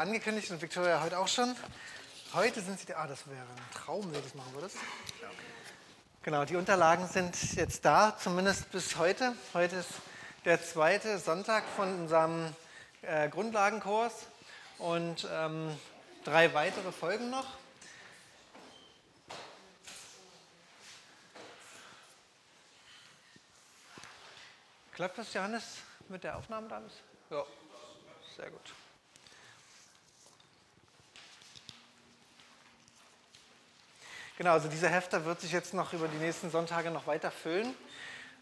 angekündigt und Victoria heute auch schon. Heute sind sie, ah, das wäre ein Traum, wenn du das machen würdest. Genau, die Unterlagen sind jetzt da, zumindest bis heute. Heute ist der zweite Sonntag von unserem äh, Grundlagenkurs und ähm, drei weitere Folgen noch. Klappt das, Johannes, mit der Aufnahme da? Ja, sehr gut. Genau, also dieser Hefter wird sich jetzt noch über die nächsten Sonntage noch weiter füllen.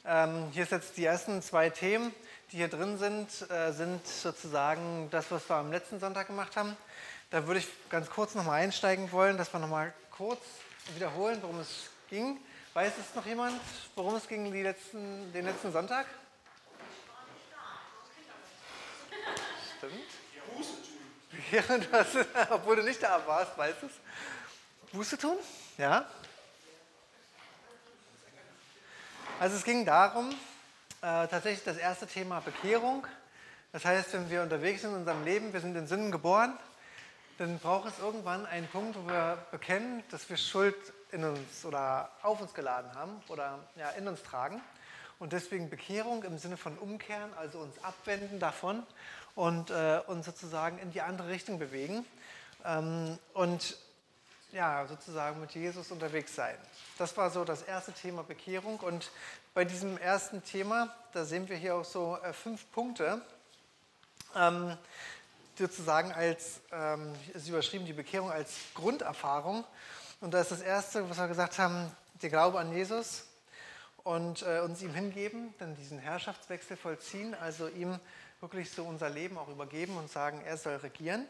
Ähm, hier sind jetzt die ersten zwei Themen, die hier drin sind, äh, sind sozusagen das, was wir am letzten Sonntag gemacht haben. Da würde ich ganz kurz nochmal einsteigen wollen, dass wir nochmal kurz wiederholen, worum es ging. Weiß es noch jemand, worum es ging letzten, den letzten Sonntag? Stimmt. Ja, das, obwohl du nicht da warst, weißt du es. Buße tun? Ja? Also es ging darum, äh, tatsächlich das erste Thema Bekehrung. Das heißt, wenn wir unterwegs sind in unserem Leben, wir sind in Sünden geboren, dann braucht es irgendwann einen Punkt, wo wir bekennen, dass wir Schuld in uns oder auf uns geladen haben oder ja, in uns tragen. Und deswegen Bekehrung im Sinne von umkehren, also uns abwenden davon und äh, uns sozusagen in die andere Richtung bewegen. Ähm, und ja, sozusagen mit Jesus unterwegs sein. Das war so das erste Thema Bekehrung. Und bei diesem ersten Thema, da sehen wir hier auch so äh, fünf Punkte, ähm, sozusagen als, ähm, ist überschrieben, die Bekehrung als Grunderfahrung. Und da ist das erste, was wir gesagt haben, der Glaube an Jesus und äh, uns ihm hingeben, dann diesen Herrschaftswechsel vollziehen, also ihm wirklich so unser Leben auch übergeben und sagen, er soll regieren.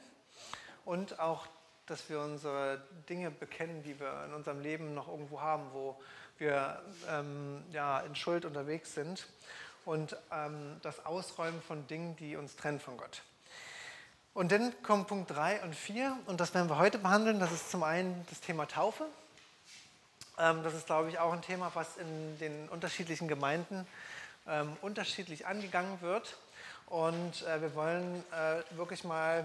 Und auch dass wir unsere Dinge bekennen, die wir in unserem Leben noch irgendwo haben, wo wir ähm, ja, in Schuld unterwegs sind und ähm, das Ausräumen von Dingen, die uns trennen von Gott. Und dann kommen Punkt 3 und 4 und das werden wir heute behandeln. Das ist zum einen das Thema Taufe. Ähm, das ist, glaube ich, auch ein Thema, was in den unterschiedlichen Gemeinden ähm, unterschiedlich angegangen wird. Und äh, wir wollen äh, wirklich mal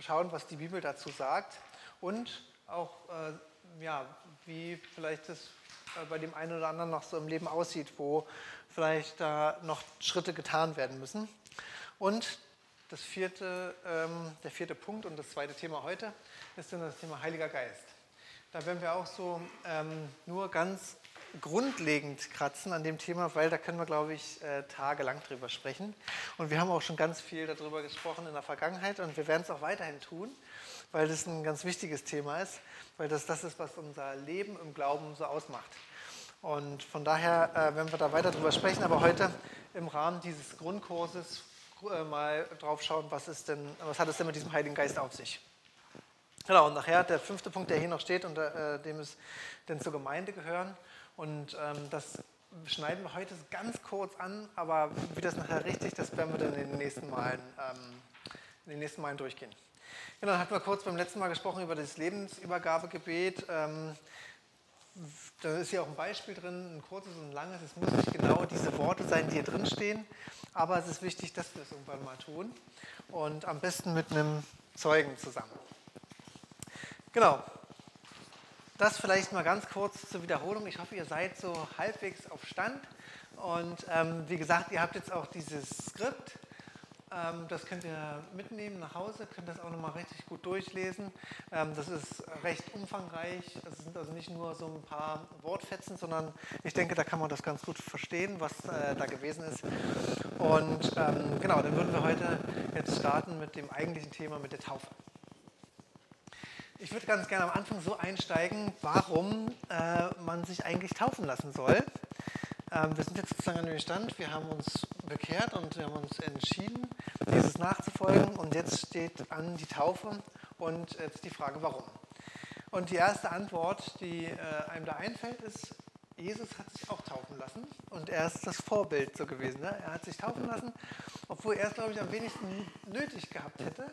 schauen, was die Bibel dazu sagt und auch, äh, ja, wie vielleicht das äh, bei dem einen oder anderen noch so im Leben aussieht, wo vielleicht da noch Schritte getan werden müssen. Und das vierte, ähm, der vierte Punkt und das zweite Thema heute ist dann das Thema Heiliger Geist. Da werden wir auch so ähm, nur ganz grundlegend kratzen an dem Thema, weil da können wir, glaube ich, äh, tagelang drüber sprechen. Und wir haben auch schon ganz viel darüber gesprochen in der Vergangenheit und wir werden es auch weiterhin tun, weil das ein ganz wichtiges Thema ist, weil das das ist, was unser Leben im Glauben so ausmacht. Und von daher äh, werden wir da weiter drüber sprechen, aber heute im Rahmen dieses Grundkurses äh, mal drauf schauen, was, ist denn, was hat es denn mit diesem Heiligen Geist auf sich. Genau, und nachher der fünfte Punkt, der hier noch steht und äh, dem es denn zur Gemeinde gehören. Und ähm, das schneiden wir heute ganz kurz an, aber wie das nachher richtig, das werden wir dann in den nächsten Malen, ähm, in den nächsten Malen durchgehen. Genau, dann hatten wir kurz beim letzten Mal gesprochen über das Lebensübergabegebet. Ähm, da ist hier auch ein Beispiel drin, ein kurzes und ein langes. Es müssen nicht genau diese Worte sein, die hier drin stehen, aber es ist wichtig, dass wir es irgendwann mal tun und am besten mit einem Zeugen zusammen. Genau, das vielleicht mal ganz kurz zur Wiederholung. Ich hoffe, ihr seid so halbwegs auf Stand. Und ähm, wie gesagt, ihr habt jetzt auch dieses Skript. Ähm, das könnt ihr mitnehmen nach Hause, könnt das auch nochmal richtig gut durchlesen. Ähm, das ist recht umfangreich. Es sind also nicht nur so ein paar Wortfetzen, sondern ich denke, da kann man das ganz gut verstehen, was äh, da gewesen ist. Und ähm, genau, dann würden wir heute jetzt starten mit dem eigentlichen Thema, mit der Taufe. Ich würde ganz gerne am Anfang so einsteigen, warum äh, man sich eigentlich taufen lassen soll. Ähm, wir sind jetzt sozusagen an dem Stand, wir haben uns bekehrt und wir haben uns entschieden, Jesus nachzufolgen und jetzt steht an die Taufe und jetzt die Frage, warum. Und die erste Antwort, die äh, einem da einfällt, ist, Jesus hat sich auch taufen lassen und er ist das Vorbild so gewesen. Ne? Er hat sich taufen lassen, obwohl er es, glaube ich, am wenigsten nötig gehabt hätte,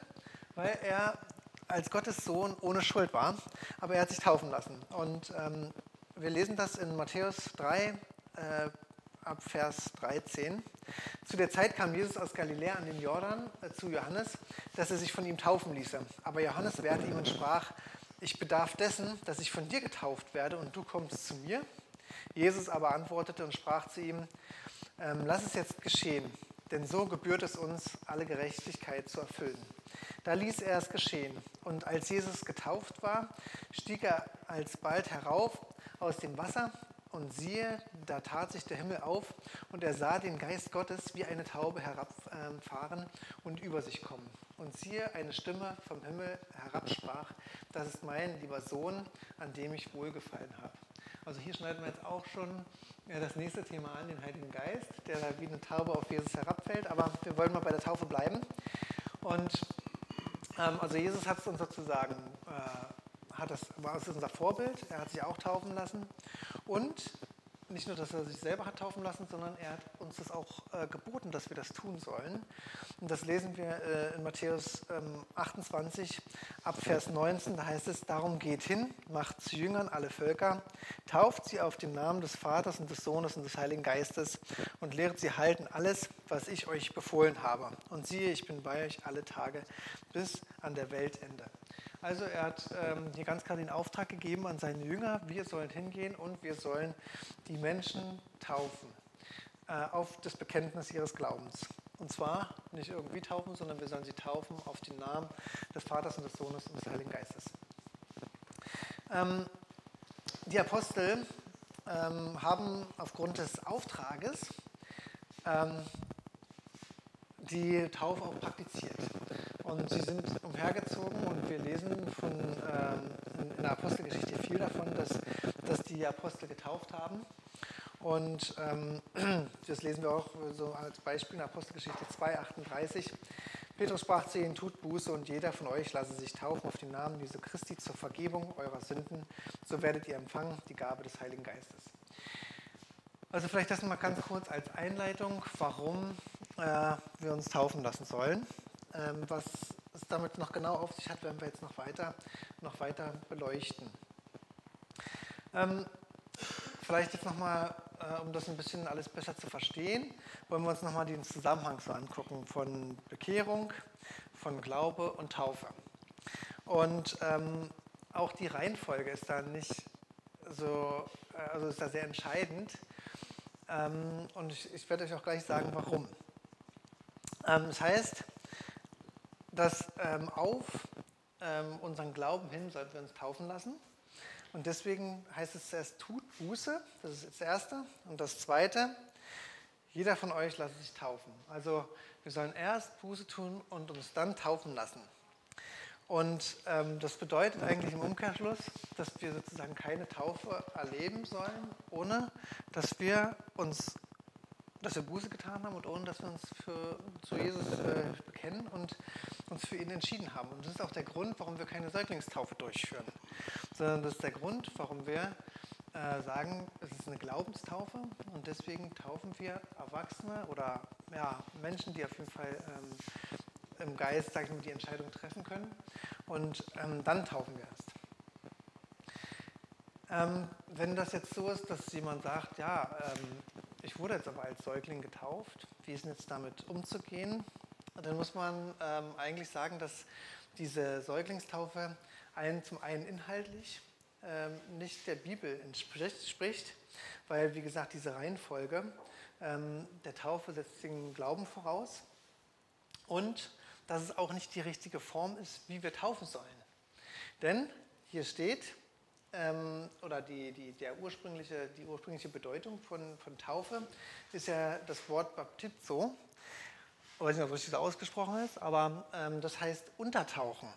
weil er als Gottes Sohn ohne Schuld war, aber er hat sich taufen lassen. Und ähm, wir lesen das in Matthäus 3 äh, ab Vers 13. Zu der Zeit kam Jesus aus Galiläa an den Jordan äh, zu Johannes, dass er sich von ihm taufen ließe. Aber Johannes wehrte ihm und sprach, ich bedarf dessen, dass ich von dir getauft werde und du kommst zu mir. Jesus aber antwortete und sprach zu ihm, ähm, lass es jetzt geschehen, denn so gebührt es uns, alle Gerechtigkeit zu erfüllen. Da ließ er es geschehen. Und als Jesus getauft war, stieg er alsbald herauf aus dem Wasser und siehe, da tat sich der Himmel auf und er sah den Geist Gottes wie eine Taube herabfahren und über sich kommen. Und siehe, eine Stimme vom Himmel herabsprach, das ist mein lieber Sohn, an dem ich wohlgefallen habe. Also hier schneiden wir jetzt auch schon das nächste Thema an, den Heiligen Geist, der da wie eine Taube auf Jesus herabfällt. Aber wir wollen mal bei der Taufe bleiben. Und also Jesus hat es uns sozusagen, äh, hat das, war das unser Vorbild, er hat sich auch taufen lassen. Und nicht nur, dass er sich selber hat taufen lassen, sondern er hat uns das auch äh, geboten, dass wir das tun sollen. Und das lesen wir äh, in Matthäus ähm, 28 ab Vers 19. Da heißt es, darum geht hin, macht zu Jüngern alle Völker, tauft sie auf den Namen des Vaters und des Sohnes und des Heiligen Geistes und lehrt sie halten alles, was ich euch befohlen habe. Und siehe, ich bin bei euch alle Tage bis an der Weltende. Also er hat ähm, hier ganz klar den Auftrag gegeben an seine Jünger, wir sollen hingehen und wir sollen die Menschen taufen äh, auf das Bekenntnis ihres Glaubens. Und zwar nicht irgendwie taufen, sondern wir sollen sie taufen auf den Namen des Vaters und des Sohnes und des Heiligen Geistes. Ähm, die Apostel ähm, haben aufgrund des Auftrages ähm, die Taufe auch praktiziert. Und sie sind umhergezogen und wir lesen von, ähm, in der Apostelgeschichte viel davon, dass, dass die Apostel getauft haben. Und ähm, das lesen wir auch so als Beispiel in Apostelgeschichte 2,38. Petrus sprach zu ihnen, tut Buße und jeder von euch lasse sich taufen auf den Namen Jesu Christi zur Vergebung eurer Sünden, so werdet ihr empfangen die Gabe des Heiligen Geistes. Also vielleicht das mal ganz kurz als Einleitung, warum äh, wir uns taufen lassen sollen. Ähm, was damit noch genau auf sich hat, werden wir jetzt noch weiter, noch weiter beleuchten. Ähm, vielleicht jetzt nochmal, äh, um das ein bisschen alles besser zu verstehen, wollen wir uns nochmal den Zusammenhang so angucken von Bekehrung, von Glaube und Taufe. Und ähm, auch die Reihenfolge ist da nicht so, äh, also ist da sehr entscheidend. Ähm, und ich, ich, werde euch auch gleich sagen, warum. Ähm, das heißt, dass ähm, auf ähm, unseren Glauben hin sollten wir uns taufen lassen. Und deswegen heißt es zuerst, tut Buße, das ist das Erste. Und das Zweite, jeder von euch lasse sich taufen. Also wir sollen erst Buße tun und uns dann taufen lassen. Und ähm, das bedeutet eigentlich im Umkehrschluss, dass wir sozusagen keine Taufe erleben sollen, ohne dass wir uns dass wir Buße getan haben und ohne dass wir uns für, zu Jesus äh, bekennen und uns für ihn entschieden haben. Und das ist auch der Grund, warum wir keine Säuglingstaufe durchführen, sondern das ist der Grund, warum wir äh, sagen, es ist eine Glaubenstaufe und deswegen taufen wir Erwachsene oder ja, Menschen, die auf jeden Fall ähm, im Geist sag ich mal, die Entscheidung treffen können und ähm, dann taufen wir erst. Ähm, wenn das jetzt so ist, dass jemand sagt, ja, ähm, ich wurde jetzt aber als Säugling getauft, wie ist denn jetzt damit umzugehen? Dann muss man ähm, eigentlich sagen, dass diese Säuglingstaufe einen zum einen inhaltlich ähm, nicht der Bibel entspricht, weil, wie gesagt, diese Reihenfolge ähm, der Taufe setzt den Glauben voraus und dass es auch nicht die richtige Form ist, wie wir taufen sollen. Denn hier steht, ähm, oder die, die, der ursprüngliche, die ursprüngliche Bedeutung von, von Taufe ist ja das Wort Baptizo. Ich weiß nicht, ob richtig so ausgesprochen ist, aber ähm, das heißt untertauchen.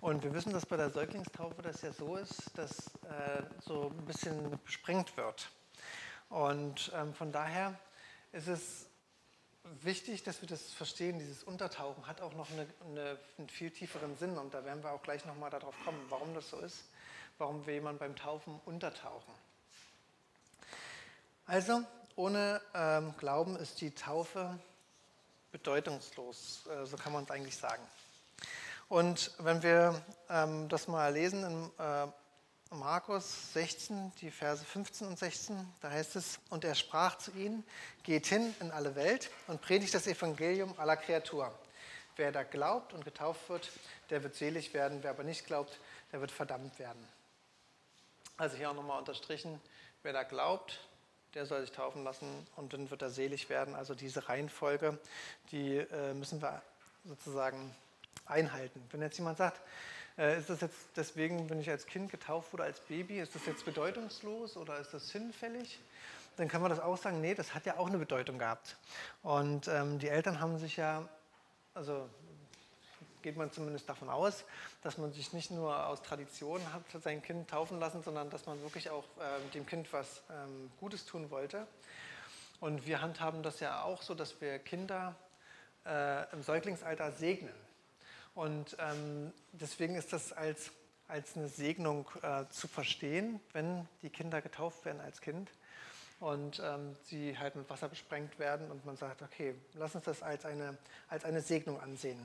Und wir wissen, dass bei der Säuglingstaufe das ja so ist, dass äh, so ein bisschen besprengt wird. Und ähm, von daher ist es wichtig, dass wir das verstehen. Dieses Untertauchen hat auch noch eine, eine, einen viel tieferen Sinn und da werden wir auch gleich nochmal darauf kommen, warum das so ist warum wir jemanden beim Taufen untertauchen. Also, ohne ähm, Glauben ist die Taufe bedeutungslos, äh, so kann man es eigentlich sagen. Und wenn wir ähm, das mal lesen in äh, Markus 16, die Verse 15 und 16. Da heißt es, und er sprach zu ihnen, geht hin in alle Welt und predigt das Evangelium aller Kreatur. Wer da glaubt und getauft wird, der wird selig werden. Wer aber nicht glaubt, der wird verdammt werden. Also hier auch nochmal unterstrichen, wer da glaubt, der soll sich taufen lassen und dann wird er selig werden. Also diese Reihenfolge, die äh, müssen wir sozusagen einhalten. Wenn jetzt jemand sagt, äh, ist das jetzt deswegen, wenn ich als Kind getauft wurde, als Baby, ist das jetzt bedeutungslos oder ist das sinnfällig? Dann kann man das auch sagen, nee, das hat ja auch eine Bedeutung gehabt. Und ähm, die Eltern haben sich ja, also geht man zumindest davon aus, dass man sich nicht nur aus Tradition hat sein Kind taufen lassen, sondern dass man wirklich auch äh, dem Kind was ähm, Gutes tun wollte. Und wir handhaben das ja auch so, dass wir Kinder äh, im Säuglingsalter segnen. Und ähm, deswegen ist das als, als eine Segnung äh, zu verstehen, wenn die Kinder getauft werden als Kind und ähm, sie halt mit Wasser besprengt werden und man sagt, okay, lass uns das als eine, als eine Segnung ansehen.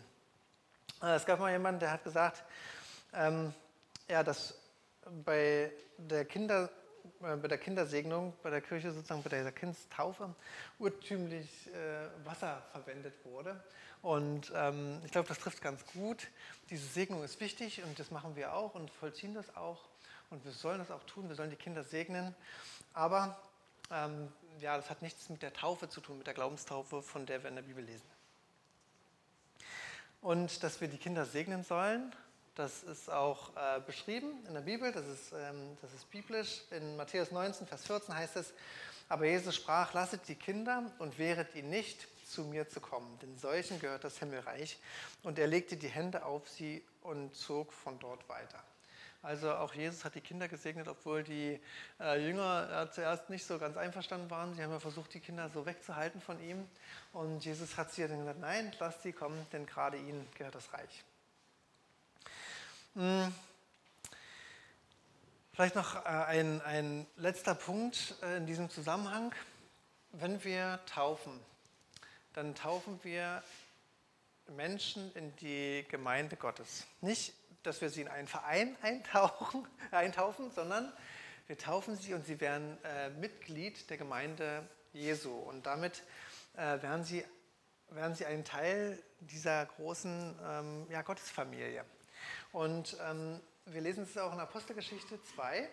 Äh, es gab mal jemanden, der hat gesagt, ähm, ja, dass bei der, Kinder, äh, bei der Kindersegnung, bei der Kirche sozusagen, bei der Kindstaufe urtümlich äh, Wasser verwendet wurde. Und ähm, ich glaube, das trifft ganz gut. Diese Segnung ist wichtig und das machen wir auch und vollziehen das auch. Und wir sollen das auch tun, wir sollen die Kinder segnen. Aber ähm, ja, das hat nichts mit der Taufe zu tun, mit der Glaubenstaufe, von der wir in der Bibel lesen. Und dass wir die Kinder segnen sollen, das ist auch äh, beschrieben in der Bibel, das ist, ähm, das ist biblisch. In Matthäus 19, Vers 14 heißt es, aber Jesus sprach, lasset die Kinder und wehret ihnen nicht, zu mir zu kommen, denn solchen gehört das Himmelreich. Und er legte die Hände auf sie und zog von dort weiter. Also auch Jesus hat die Kinder gesegnet, obwohl die äh, Jünger äh, zuerst nicht so ganz einverstanden waren. Sie haben ja versucht, die Kinder so wegzuhalten von ihm. Und Jesus hat sie dann gesagt, nein, lasst sie kommen, denn gerade ihnen gehört das Reich. Hm. Vielleicht noch äh, ein, ein letzter Punkt äh, in diesem Zusammenhang. Wenn wir taufen, dann taufen wir Menschen in die Gemeinde Gottes. Nicht, dass wir sie in einen Verein eintauchen, eintaufen, sondern wir taufen sie und sie werden äh, Mitglied der Gemeinde Jesu. Und damit äh, werden, sie, werden sie ein Teil dieser großen ähm, ja, Gottesfamilie. Und ähm, wir lesen es auch in Apostelgeschichte 2,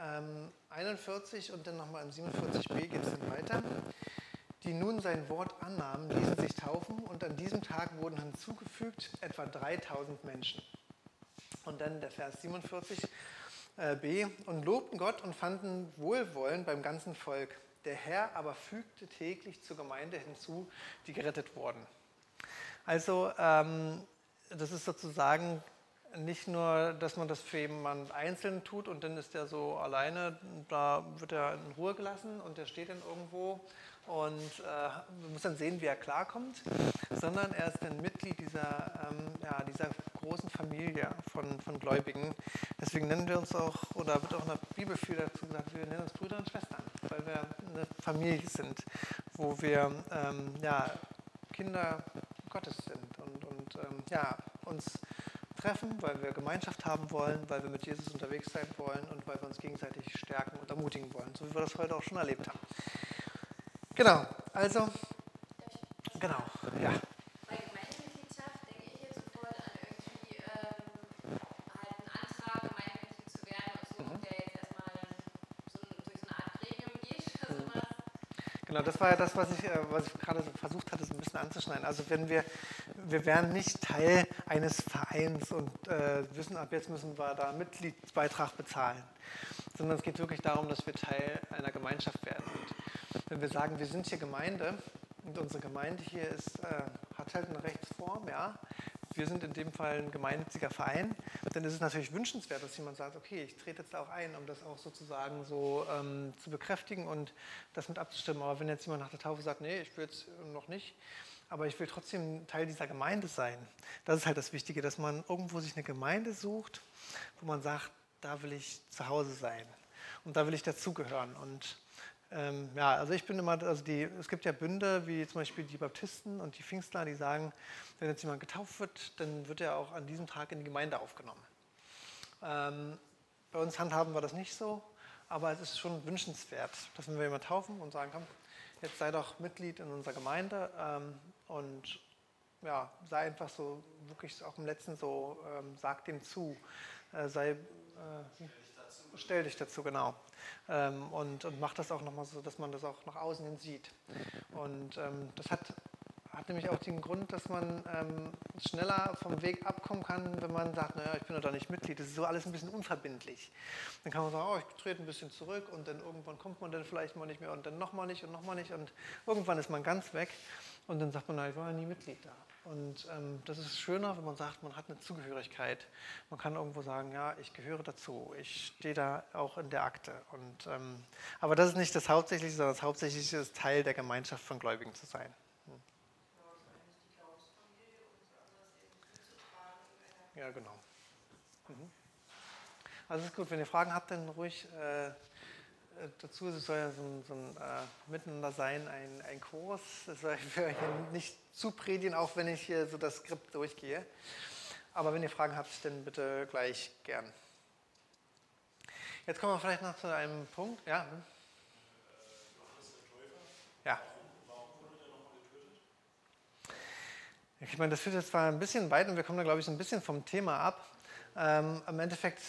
ähm, 41 und dann nochmal im 47b geht es dann weiter die nun sein Wort annahmen, ließen sich taufen und an diesem Tag wurden hinzugefügt etwa 3000 Menschen. Und dann der Vers 47b, äh, und lobten Gott und fanden Wohlwollen beim ganzen Volk. Der Herr aber fügte täglich zur Gemeinde hinzu, die gerettet wurden. Also ähm, das ist sozusagen nicht nur, dass man das für jemanden einzeln tut und dann ist der so alleine, da wird er in Ruhe gelassen und der steht dann irgendwo und äh, muss dann sehen, wie er klarkommt, sondern er ist ein Mitglied dieser, ähm, ja, dieser großen Familie von, von Gläubigen. Deswegen nennen wir uns auch, oder wird auch in der Bibel viel dazu gesagt, wir nennen uns Brüder und Schwestern, weil wir eine Familie sind, wo wir ähm, ja, Kinder Gottes sind und, und ähm, ja, uns treffen, weil wir Gemeinschaft haben wollen, weil wir mit Jesus unterwegs sein wollen und weil wir uns gegenseitig stärken und ermutigen wollen, so wie wir das heute auch schon erlebt haben. Genau, also, genau, ja. Bei Gemeindemitgliedschaft denke ich jetzt sofort an irgendwie ähm, halt einen Antrag, Gemeindemitglied zu werden und so, Mhm. der jetzt erstmal so, durch so eine Art Gremium geht oder sowas. Genau, das war ja das, was ich, äh, was ich gerade so versucht hatte, so ein bisschen anzuschneiden. Also wenn wir, wir wären nicht Teil eines Vereins und äh, wissen, ab jetzt müssen wir da einen Mitgliedsbeitrag bezahlen, sondern es geht wirklich darum, dass wir Teil einer Gemeinschaft werden. Wenn wir sagen, wir sind hier Gemeinde und unsere Gemeinde hier ist, äh, hat halt eine Rechtsform, ja, wir sind in dem Fall ein gemeinnütziger Verein, dann ist es natürlich wünschenswert, dass jemand sagt, okay, ich trete jetzt auch ein, um das auch sozusagen so ähm, zu bekräftigen und das mit abzustimmen. Aber wenn jetzt jemand nach der Taufe sagt, nee, ich will jetzt noch nicht, aber ich will trotzdem Teil dieser Gemeinde sein, das ist halt das Wichtige, dass man irgendwo sich eine Gemeinde sucht, wo man sagt, da will ich zu Hause sein und da will ich dazugehören und ähm, ja, also ich bin immer, also die, es gibt ja Bünde wie zum Beispiel die Baptisten und die Pfingstler, die sagen, wenn jetzt jemand getauft wird, dann wird er auch an diesem Tag in die Gemeinde aufgenommen. Ähm, bei uns handhaben wir das nicht so, aber es ist schon wünschenswert, dass wir jemanden taufen und sagen, komm, jetzt sei doch Mitglied in unserer Gemeinde ähm, und ja, sei einfach so, wirklich auch im letzten so, ähm, sag dem zu, äh, sei, äh, stell dich dazu, genau. Ähm, und, und mach das auch nochmal so, dass man das auch nach außen hin sieht. Und ähm, das hat hat nämlich auch den Grund, dass man ähm, schneller vom Weg abkommen kann, wenn man sagt, naja, ich bin da nicht Mitglied. Das ist so alles ein bisschen unverbindlich. Dann kann man sagen, oh, ich trete ein bisschen zurück und dann irgendwann kommt man dann vielleicht mal nicht mehr und dann nochmal nicht und nochmal nicht und irgendwann ist man ganz weg und dann sagt man, na, ich war ja nie Mitglied da. Und ähm, das ist schöner, wenn man sagt, man hat eine Zugehörigkeit. Man kann irgendwo sagen, ja, ich gehöre dazu. Ich stehe da auch in der Akte. Und, ähm, aber das ist nicht das Hauptsächliche, sondern das Hauptsächliche ist Teil der Gemeinschaft von Gläubigen zu sein. Ja, genau. Mhm. Also es ist gut, wenn ihr Fragen habt, dann ruhig äh dazu. Soll ja so ein, so ein äh, Miteinander sein, ein, ein Kurs. Es soll für euch nicht zu predigen, auch wenn ich hier so das Skript durchgehe. Aber wenn ihr Fragen habt, dann bitte gleich gern. Jetzt kommen wir vielleicht noch zu einem Punkt. Ja. Ja. Ich meine, das führt jetzt zwar ein bisschen weit und wir kommen da, glaube ich, ein bisschen vom Thema ab. Ähm, Im Endeffekt,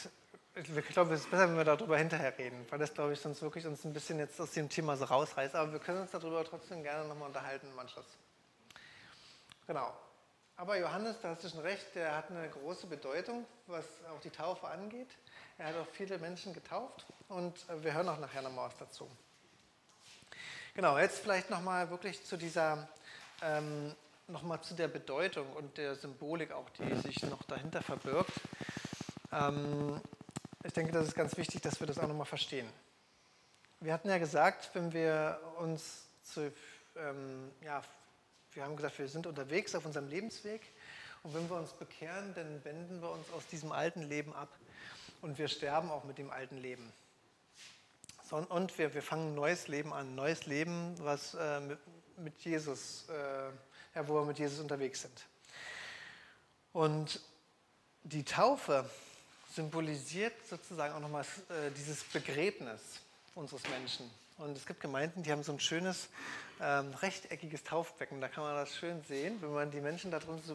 ich glaube, es ist besser, wenn wir darüber hinterher reden, weil das, glaube ich, sonst wirklich uns ein bisschen jetzt aus dem Thema so rausreißt. Aber wir können uns darüber trotzdem gerne nochmal unterhalten im Anschluss. Genau. Aber Johannes, da hast du schon recht, der hat eine große Bedeutung, was auch die Taufe angeht. Er hat auch viele Menschen getauft und äh, wir hören auch nachher nochmal was dazu. Genau, jetzt vielleicht nochmal wirklich zu dieser ähm, nochmal zu der Bedeutung und der Symbolik auch, die sich noch dahinter verbirgt. Ähm, ich denke, das ist ganz wichtig, dass wir das auch nochmal verstehen. Wir hatten ja gesagt, wenn wir uns zu, ähm, ja, wir haben gesagt, wir sind unterwegs auf unserem Lebensweg und wenn wir uns bekehren, dann wenden wir uns aus diesem alten Leben ab und wir sterben auch mit dem alten Leben. Und wir, wir fangen ein neues Leben an, ein neues Leben, was äh, mit, mit Jesus äh, ja, wo wir mit Jesus unterwegs sind. Und die Taufe symbolisiert sozusagen auch nochmal äh, dieses Begräbnis unseres Menschen. Und es gibt Gemeinden, die haben so ein schönes ähm, rechteckiges Taufbecken. Da kann man das schön sehen. Wenn man die Menschen da drin so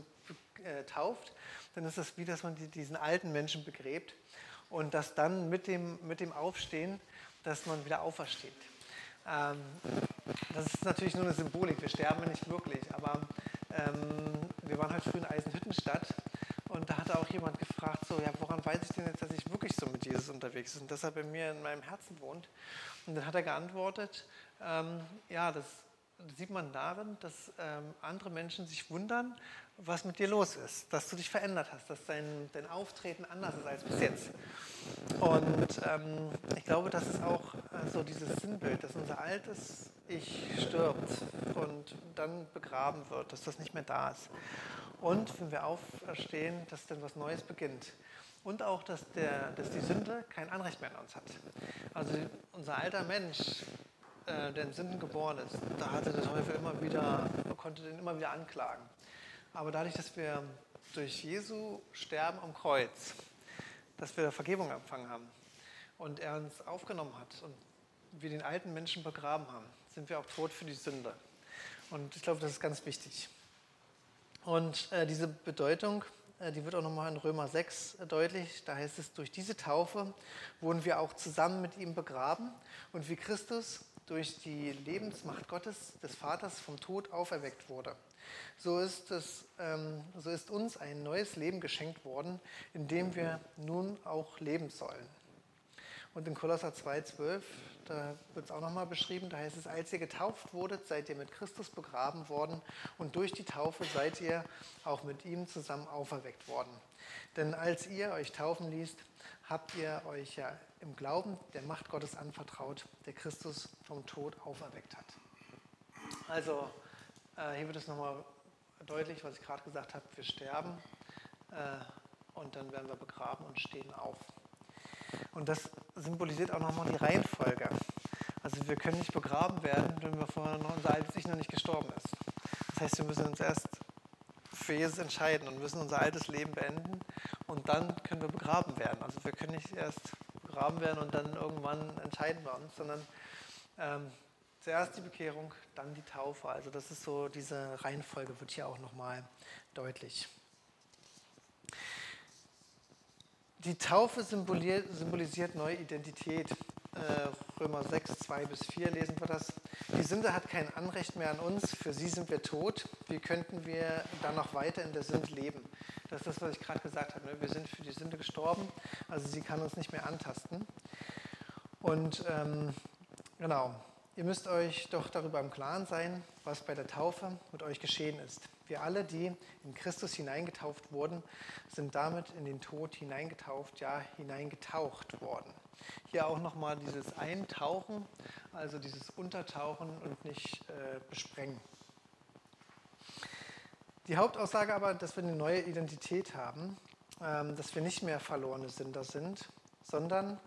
äh, tauft, dann ist es wie, dass man die, diesen alten Menschen begräbt und dass dann mit dem, mit dem Aufstehen, dass man wieder aufersteht. Ähm, das ist natürlich nur eine Symbolik, wir sterben nicht wirklich, aber ähm, wir waren halt früher in Eisenhüttenstadt und da hatte auch jemand gefragt, so, ja, woran weiß ich denn jetzt, dass ich wirklich so mit Jesus unterwegs bin und dass er bei mir in meinem Herzen wohnt? Und dann hat er geantwortet, ähm, ja, das sieht man darin, dass ähm, andere Menschen sich wundern, was mit dir los ist, dass du dich verändert hast, dass dein, dein Auftreten anders ist als bis jetzt. Und ähm, ich glaube, das ist auch äh, so dieses Sinnbild, dass unser altes Ich stirbt und dann begraben wird, dass das nicht mehr da ist. Und wenn wir auferstehen, dass dann was Neues beginnt. Und auch, dass, der, dass die Sünde kein Anrecht mehr an uns hat. Also unser alter Mensch, äh, der in Sünden geboren ist, da hatte der Teufel immer wieder, konnte den immer wieder anklagen. Aber dadurch, dass wir durch Jesu Sterben am Kreuz, dass wir Vergebung empfangen haben und er uns aufgenommen hat und wir den alten Menschen begraben haben, sind wir auch tot für die Sünde. Und ich glaube, das ist ganz wichtig. Und äh, diese Bedeutung, äh, die wird auch nochmal in Römer 6 äh, deutlich. Da heißt es, durch diese Taufe wurden wir auch zusammen mit ihm begraben und wie Christus durch die Lebensmacht Gottes, des Vaters, vom Tod auferweckt wurde so ist, es, ähm, so ist uns ein neues Leben geschenkt worden, in dem wir nun auch leben sollen. Und in Kolosser 2,12, da wird es auch nochmal beschrieben, da heißt es, als ihr getauft wurdet, seid ihr mit Christus begraben worden und durch die Taufe seid ihr auch mit ihm zusammen auferweckt worden. Denn als ihr euch taufen ließt, habt ihr euch ja im Glauben der Macht Gottes anvertraut, der Christus vom Tod auferweckt hat. Also äh, hier wird es nochmal deutlich, was ich gerade gesagt habe. Wir sterben äh, und dann werden wir begraben und stehen auf. Und das symbolisiert auch nochmal die Reihenfolge. Also wir können nicht begraben werden, wenn wir vorher noch unser altes Ich noch nicht gestorben ist. Das heißt, wir müssen uns erst für Jesus entscheiden und müssen unser altes Leben beenden und dann können wir begraben werden. Also wir können nicht erst begraben werden und dann irgendwann entscheiden wir uns, sondern ähm, zuerst die Bekehrung, dann die Taufe. Also das ist so, diese Reihenfolge wird hier auch nochmal deutlich. Die Taufe symbolisiert neue Identität. Äh, Römer 6, 2 bis 4 lesen wir das. Die Sünde hat kein Anrecht mehr an uns, für sie sind wir tot. Wie könnten wir dann noch weiter in der Sünde leben? Das ist das, was ich gerade gesagt habe. Ne? Wir sind für die Sünde gestorben, also sie kann uns nicht mehr antasten. Und ähm, genau, ihr müsst euch doch darüber im Klaren sein, was bei der Taufe mit euch geschehen ist. Wir alle, die in Christus hineingetauft wurden, sind damit in den Tod hineingetauft, ja, hineingetaucht worden. Hier auch nochmal dieses Eintauchen, also dieses Untertauchen und nicht äh, besprengen. Die Hauptaussage aber, dass wir eine neue Identität haben, ähm, dass wir nicht mehr verlorene Sünder sind, sondern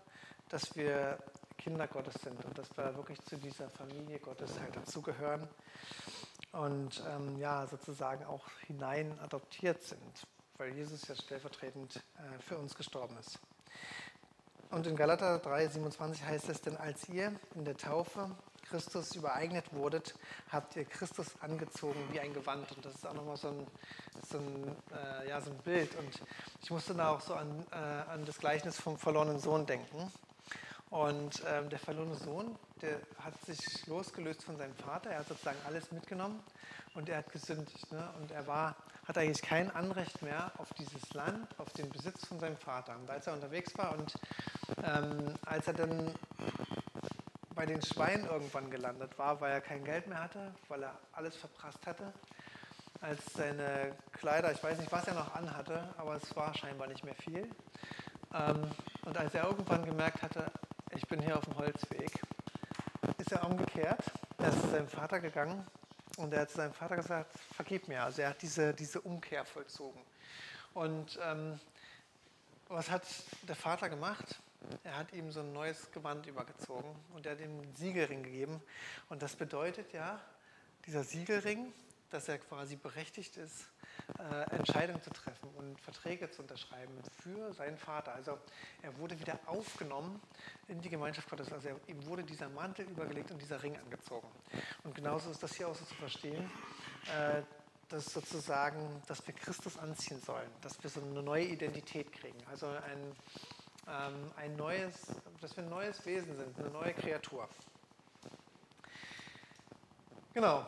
dass wir Kinder Gottes sind und dass wir wirklich zu dieser Familie Gottes halt dazugehören und ähm, ja, sozusagen auch hinein adoptiert sind, weil Jesus ja stellvertretend äh, für uns gestorben ist. Und in Galater 3, 27 heißt es, denn als ihr in der Taufe Christus übereignet wurdet, habt ihr Christus angezogen wie ein Gewand. Und das ist auch nochmal so ein, so ein, äh, ja, so ein Bild. Und ich musste da auch so an, äh, an das Gleichnis vom verlorenen Sohn denken. Und ähm, der verlorene Sohn, der hat sich losgelöst von seinem Vater, er hat sozusagen alles mitgenommen und er hat gesündigt. Ne? Und er war, hat eigentlich kein Anrecht mehr auf dieses Land, auf den Besitz von seinem Vater. Und als er unterwegs war und ähm, als er dann bei den Schweinen irgendwann gelandet war, weil er kein Geld mehr hatte, weil er alles verprasst hatte, als seine Kleider, ich weiß nicht, was er noch anhatte, aber es war scheinbar nicht mehr viel. Ähm, und als er irgendwann gemerkt hatte, ich bin hier auf dem Holzweg, ist er umgekehrt. Er ist zu seinem Vater gegangen und er hat zu seinem Vater gesagt, vergib mir. Also er hat diese, diese Umkehr vollzogen. Und ähm, was hat der Vater gemacht? Er hat ihm so ein neues Gewand übergezogen und er hat ihm einen Siegelring gegeben. Und das bedeutet ja, dieser Siegelring, dass er quasi berechtigt ist, äh, Entscheidungen zu treffen und Verträge zu unterschreiben für seinen Vater. Also er wurde wieder aufgenommen in die Gemeinschaft Gottes. Also er, ihm wurde dieser Mantel übergelegt und dieser Ring angezogen. Und genauso ist das hier auch so zu verstehen, äh, dass sozusagen, dass wir Christus anziehen sollen, dass wir so eine neue Identität kriegen. Also ein, ähm, ein neues, dass wir ein neues Wesen sind, eine neue Kreatur. Genau.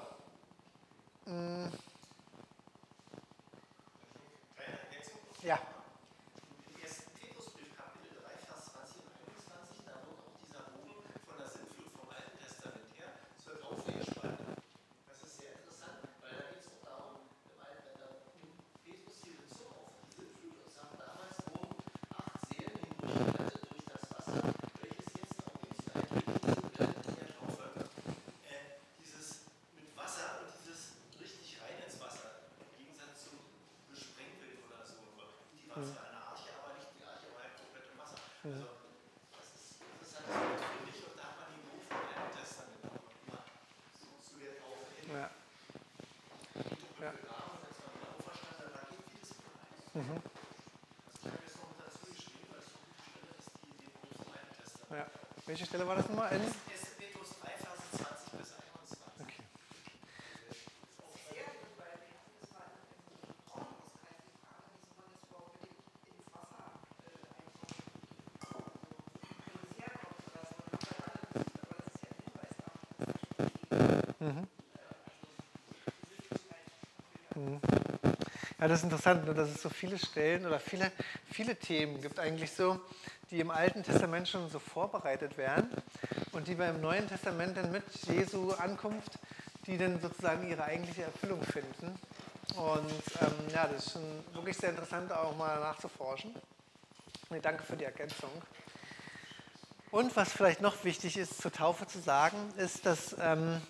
Hm. Ja. Mhm. Ja. Welche Stelle war das nochmal? In? Das ist interessant, ne, dass es so viele Stellen oder viele, viele Themen gibt eigentlich so, die im Alten Testament schon so vorbereitet werden und die wir im Neuen Testament dann mit Jesu Ankunft, die dann sozusagen ihre eigentliche Erfüllung finden. Und ähm, ja, das ist schon wirklich sehr interessant, auch mal nachzuforschen. Nee, danke für die Ergänzung. Und was vielleicht noch wichtig ist, zur Taufe zu sagen, ist, dass ähm,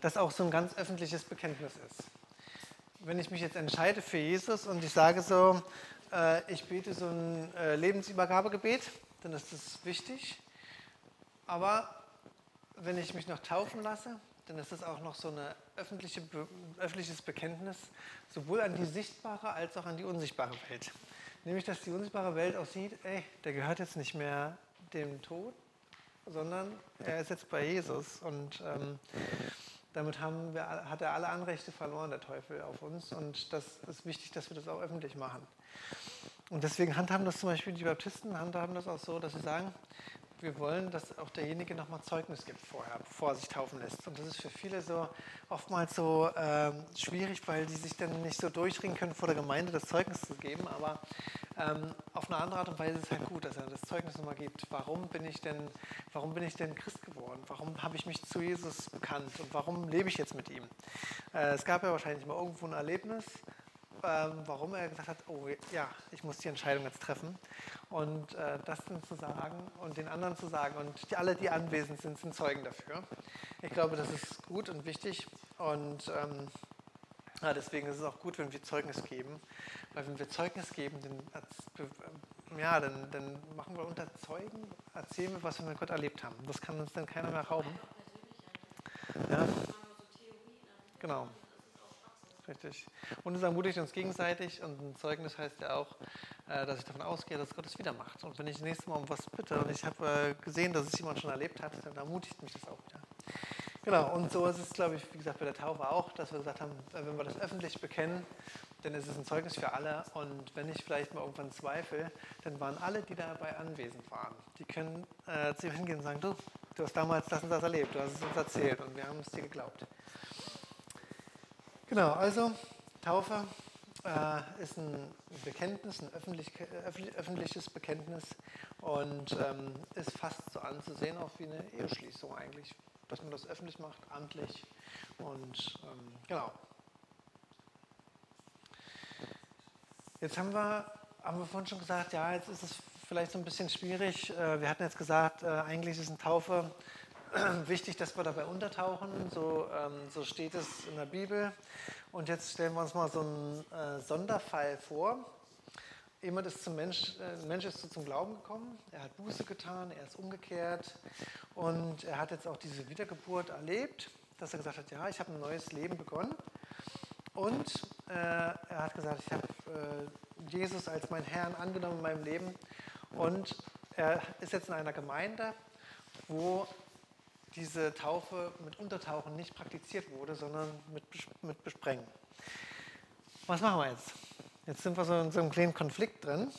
das auch so ein ganz öffentliches Bekenntnis ist wenn ich mich jetzt entscheide für Jesus und ich sage so, äh, ich bete so ein äh, Lebensübergabegebet, dann ist das wichtig. Aber wenn ich mich noch taufen lasse, dann ist das auch noch so ein öffentliche, öffentliches Bekenntnis, sowohl an die sichtbare als auch an die unsichtbare Welt. Nämlich, dass die unsichtbare Welt auch sieht, ey, der gehört jetzt nicht mehr dem Tod, sondern er ist jetzt bei Jesus. Und ähm, damit haben wir, hat er alle Anrechte verloren, der Teufel, auf uns. Und das ist wichtig, dass wir das auch öffentlich machen. Und deswegen handhaben das zum Beispiel die Baptisten, handhaben das auch so, dass sie sagen, wir wollen, dass auch derjenige nochmal Zeugnis gibt vorher, bevor er sich taufen lässt. Und das ist für viele so oftmals so ähm, schwierig, weil die sich dann nicht so durchringen können, vor der Gemeinde das Zeugnis zu geben. Aber ähm, auf eine andere Art und Weise ist es halt gut, dass er das Zeugnis nochmal gibt. Warum bin ich denn, warum bin ich denn Christ geworden? Warum habe ich mich zu Jesus bekannt? Und warum lebe ich jetzt mit ihm? Äh, es gab ja wahrscheinlich mal irgendwo ein Erlebnis, ähm, warum er gesagt hat, oh ja, ich muss die Entscheidung jetzt treffen. Und äh, das dann zu sagen und den anderen zu sagen und die, alle, die anwesend sind, sind Zeugen dafür. Ich glaube, das ist gut und wichtig und ähm, ja, deswegen ist es auch gut, wenn wir Zeugnis geben, weil wenn wir Zeugnis geben, dann, ja, dann, dann machen wir unter Zeugen, erzählen wir, was wir mit Gott erlebt haben. Das kann uns dann keiner mehr rauben. Ja. Genau. Richtig. Und es ermutigt uns gegenseitig und ein Zeugnis heißt ja auch, äh, dass ich davon ausgehe, dass Gott es wieder macht. Und wenn ich das nächste Mal um was bitte und ich habe äh, gesehen, dass es jemand schon erlebt hat, dann ermutigt mich das auch wieder. Genau, und so ist es, glaube ich, wie gesagt, bei der Taufe auch, dass wir gesagt haben, äh, wenn wir das öffentlich bekennen, dann ist es ein Zeugnis für alle. Und wenn ich vielleicht mal irgendwann zweifle, dann waren alle, die dabei anwesend waren, die können äh, zu ihm hingehen und sagen, du, du hast damals das und das erlebt, du hast es uns erzählt und wir haben es dir geglaubt. Genau, also Taufe äh, ist ein Bekenntnis, ein öffentlich, öffentliches Bekenntnis und ähm, ist fast so anzusehen, auch wie eine Eheschließung eigentlich, dass man das öffentlich macht, amtlich und ähm, genau. Jetzt haben wir, haben wir vorhin schon gesagt, ja, jetzt ist es vielleicht so ein bisschen schwierig. Äh, wir hatten jetzt gesagt, äh, eigentlich ist eine Taufe wichtig, dass wir dabei untertauchen. So, ähm, so steht es in der Bibel. Und jetzt stellen wir uns mal so einen äh, Sonderfall vor. Jemand ist zum Mensch, äh, Mensch ist zum Glauben gekommen, er hat Buße getan, er ist umgekehrt und er hat jetzt auch diese Wiedergeburt erlebt, dass er gesagt hat, ja, ich habe ein neues Leben begonnen. Und äh, er hat gesagt, ich habe äh, Jesus als meinen Herrn angenommen in meinem Leben. Und er ist jetzt in einer Gemeinde, wo diese Taufe mit Untertauchen nicht praktiziert wurde, sondern mit, mit Besprengen. Was machen wir jetzt? Jetzt sind wir so in so einem kleinen Konflikt drin.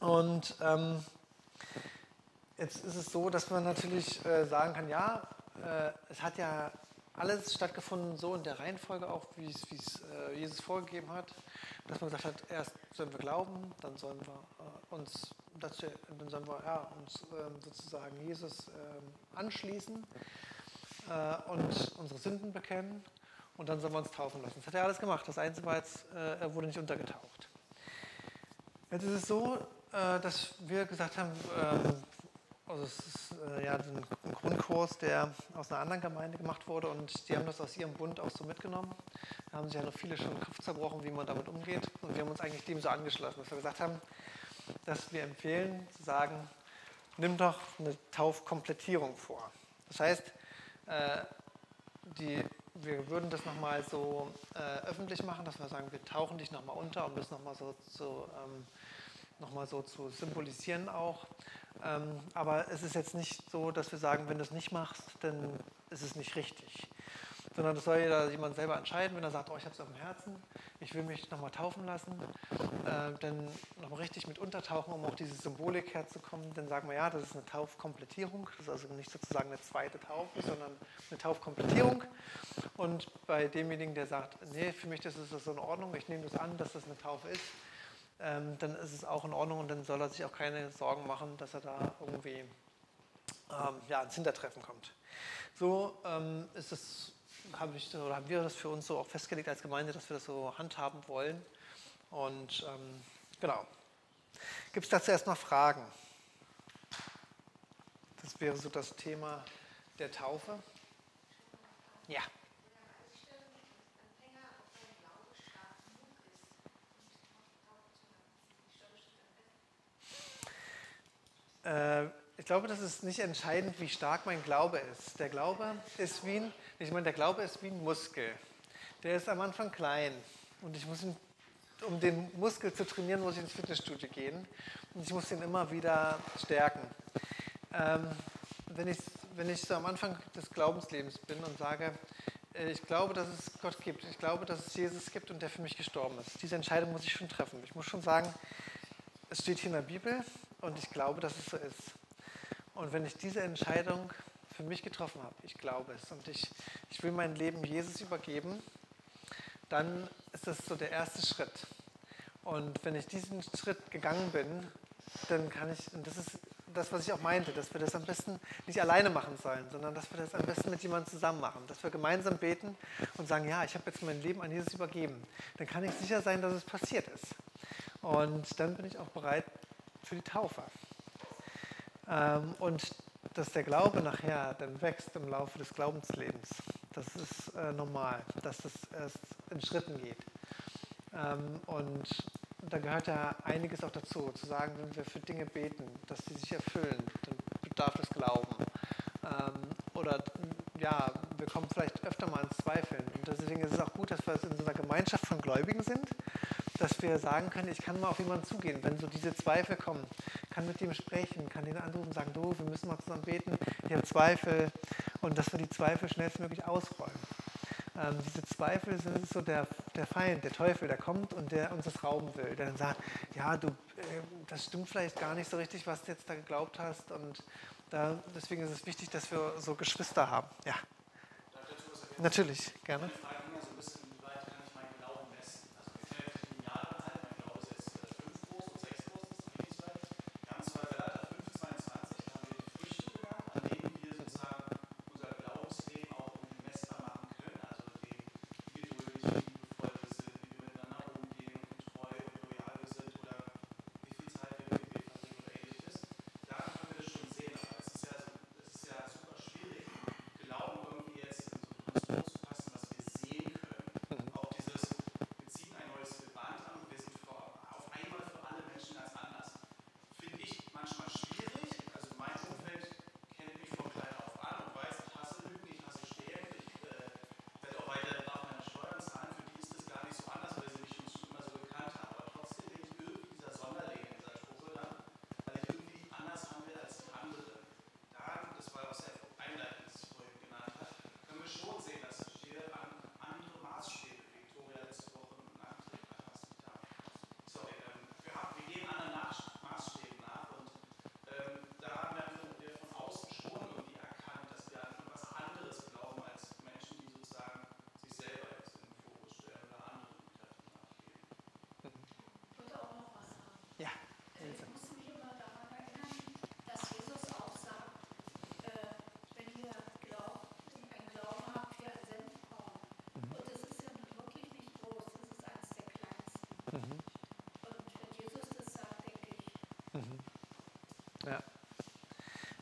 Und ähm, jetzt ist es so, dass man natürlich äh, sagen kann, ja, äh, es hat ja alles stattgefunden so in der Reihenfolge auch, wie es, äh, Jesus vorgegeben hat, dass man gesagt hat, erst sollen wir glauben, dann sollen wir äh, uns dazu, dann sollen wir ja, uns ähm, sozusagen Jesus ähm, anschließen äh, und unsere Sünden bekennen und dann sollen wir uns taufen lassen. Das hat er alles gemacht. Das Einzige war jetzt, äh, er wurde nicht untergetaucht. Jetzt ist es so, äh, dass wir gesagt haben, ähm, also es ist äh, ja ein Grundkurs, der aus einer anderen Gemeinde gemacht wurde und die haben das aus ihrem Bund auch so mitgenommen. Da haben sich ja noch viele schon den Kopf zerbrochen, wie man damit umgeht. Und wir haben uns eigentlich dem so angeschlossen, dass wir gesagt haben, dass wir empfehlen zu sagen, nimm doch eine Taufkomplettierung vor. Das heißt, äh, die, wir würden das nochmal so äh, öffentlich machen, dass wir sagen, wir tauchen dich nochmal unter, um das nochmal so zu ähm, nochmal so zu symbolisieren auch. Ähm, aber es ist jetzt nicht so, dass wir sagen, wenn du es nicht machst, dann ist es nicht richtig. Sondern das soll jeder jemand selber entscheiden, wenn er sagt, oh, ich habe es auf dem Herzen, ich will mich nochmal taufen lassen, äh, dann nochmal richtig mit untertauchen, um auch diese Symbolik herzukommen. Dann sagen wir, ja, das ist eine Taufkomplettierung. Das ist also nicht sozusagen eine zweite Taufe, sondern eine Taufkomplettierung. Und bei demjenigen, der sagt, nee, für mich ist das so in Ordnung, ich nehme das an, dass das eine Taufe ist, ähm, dann ist es auch in Ordnung und dann soll er sich auch keine Sorgen machen, dass er da irgendwie ähm, ja, ins Hintertreffen kommt. So ähm, ist es, habe ich, oder haben wir das für uns so auch festgelegt als Gemeinde, dass wir das so handhaben wollen. Und ähm, genau. Gibt es dazu erstmal Fragen? Das wäre so das Thema der Taufe. Ja. Äh, ich glaube, das ist nicht entscheidend, wie stark mein Glaube ist. Der Glaube ist wie ein, ich meine, der Glaube ist wie ein Muskel. Der ist am Anfang klein und ich muss ihn um den Muskel zu trainieren, muss ich ins Fitnessstudio gehen und ich muss ihn immer wieder stärken. Ähm, wenn, ich, wenn ich so am Anfang des Glaubenslebens bin und sage, äh, ich glaube, dass es Gott gibt, ich glaube, dass es Jesus gibt und der für mich gestorben ist, diese Entscheidung muss ich schon treffen. Ich muss schon sagen, es steht hier in der Bibel und ich glaube, dass es so ist. Und wenn ich diese Entscheidung für mich getroffen habe, ich glaube es und ich, ich will mein Leben Jesus übergeben, dann ist das so der erste Schritt. Und wenn ich diesen Schritt gegangen bin, dann kann ich, und das ist das, was ich auch meinte, dass wir das am besten nicht alleine machen sollen, sondern dass wir das am besten mit jemandem zusammen machen. Dass wir gemeinsam beten und sagen, ja, ich habe jetzt mein Leben an Jesus übergeben. Dann kann ich sicher sein, dass es passiert ist. Und dann bin ich auch bereit für die Taufe. Ähm, und dass der Glaube nachher dann wächst im Laufe des Glaubenslebens, das ist äh, normal, dass das erst in Schritten geht. Ähm, und da gehört ja einiges auch dazu, zu sagen, wenn wir für Dinge beten, dass sie sich erfüllen, dann bedarf es Glauben. Ähm, oder ja, wir kommen vielleicht öfter mal ins Zweifeln. Und deswegen ist es auch gut, dass wir in so einer Gemeinschaft von Gläubigen sind, dass wir sagen können, ich kann mal auf jemanden zugehen, wenn so diese Zweifel kommen, kann mit dem sprechen, kann den anrufen sagen, du, wir müssen mal zusammen beten, ich habe Zweifel und dass wir die Zweifel schnellstmöglich ausräumen. Ähm, diese Zweifel sind so der, der Feind, der Teufel, der kommt und der uns das rauben will. Der dann sagt, ja, du, äh, das stimmt vielleicht gar nicht so richtig, was du jetzt da geglaubt hast. Und da, deswegen ist es wichtig, dass wir so Geschwister haben. Ja. Natürlich, gerne.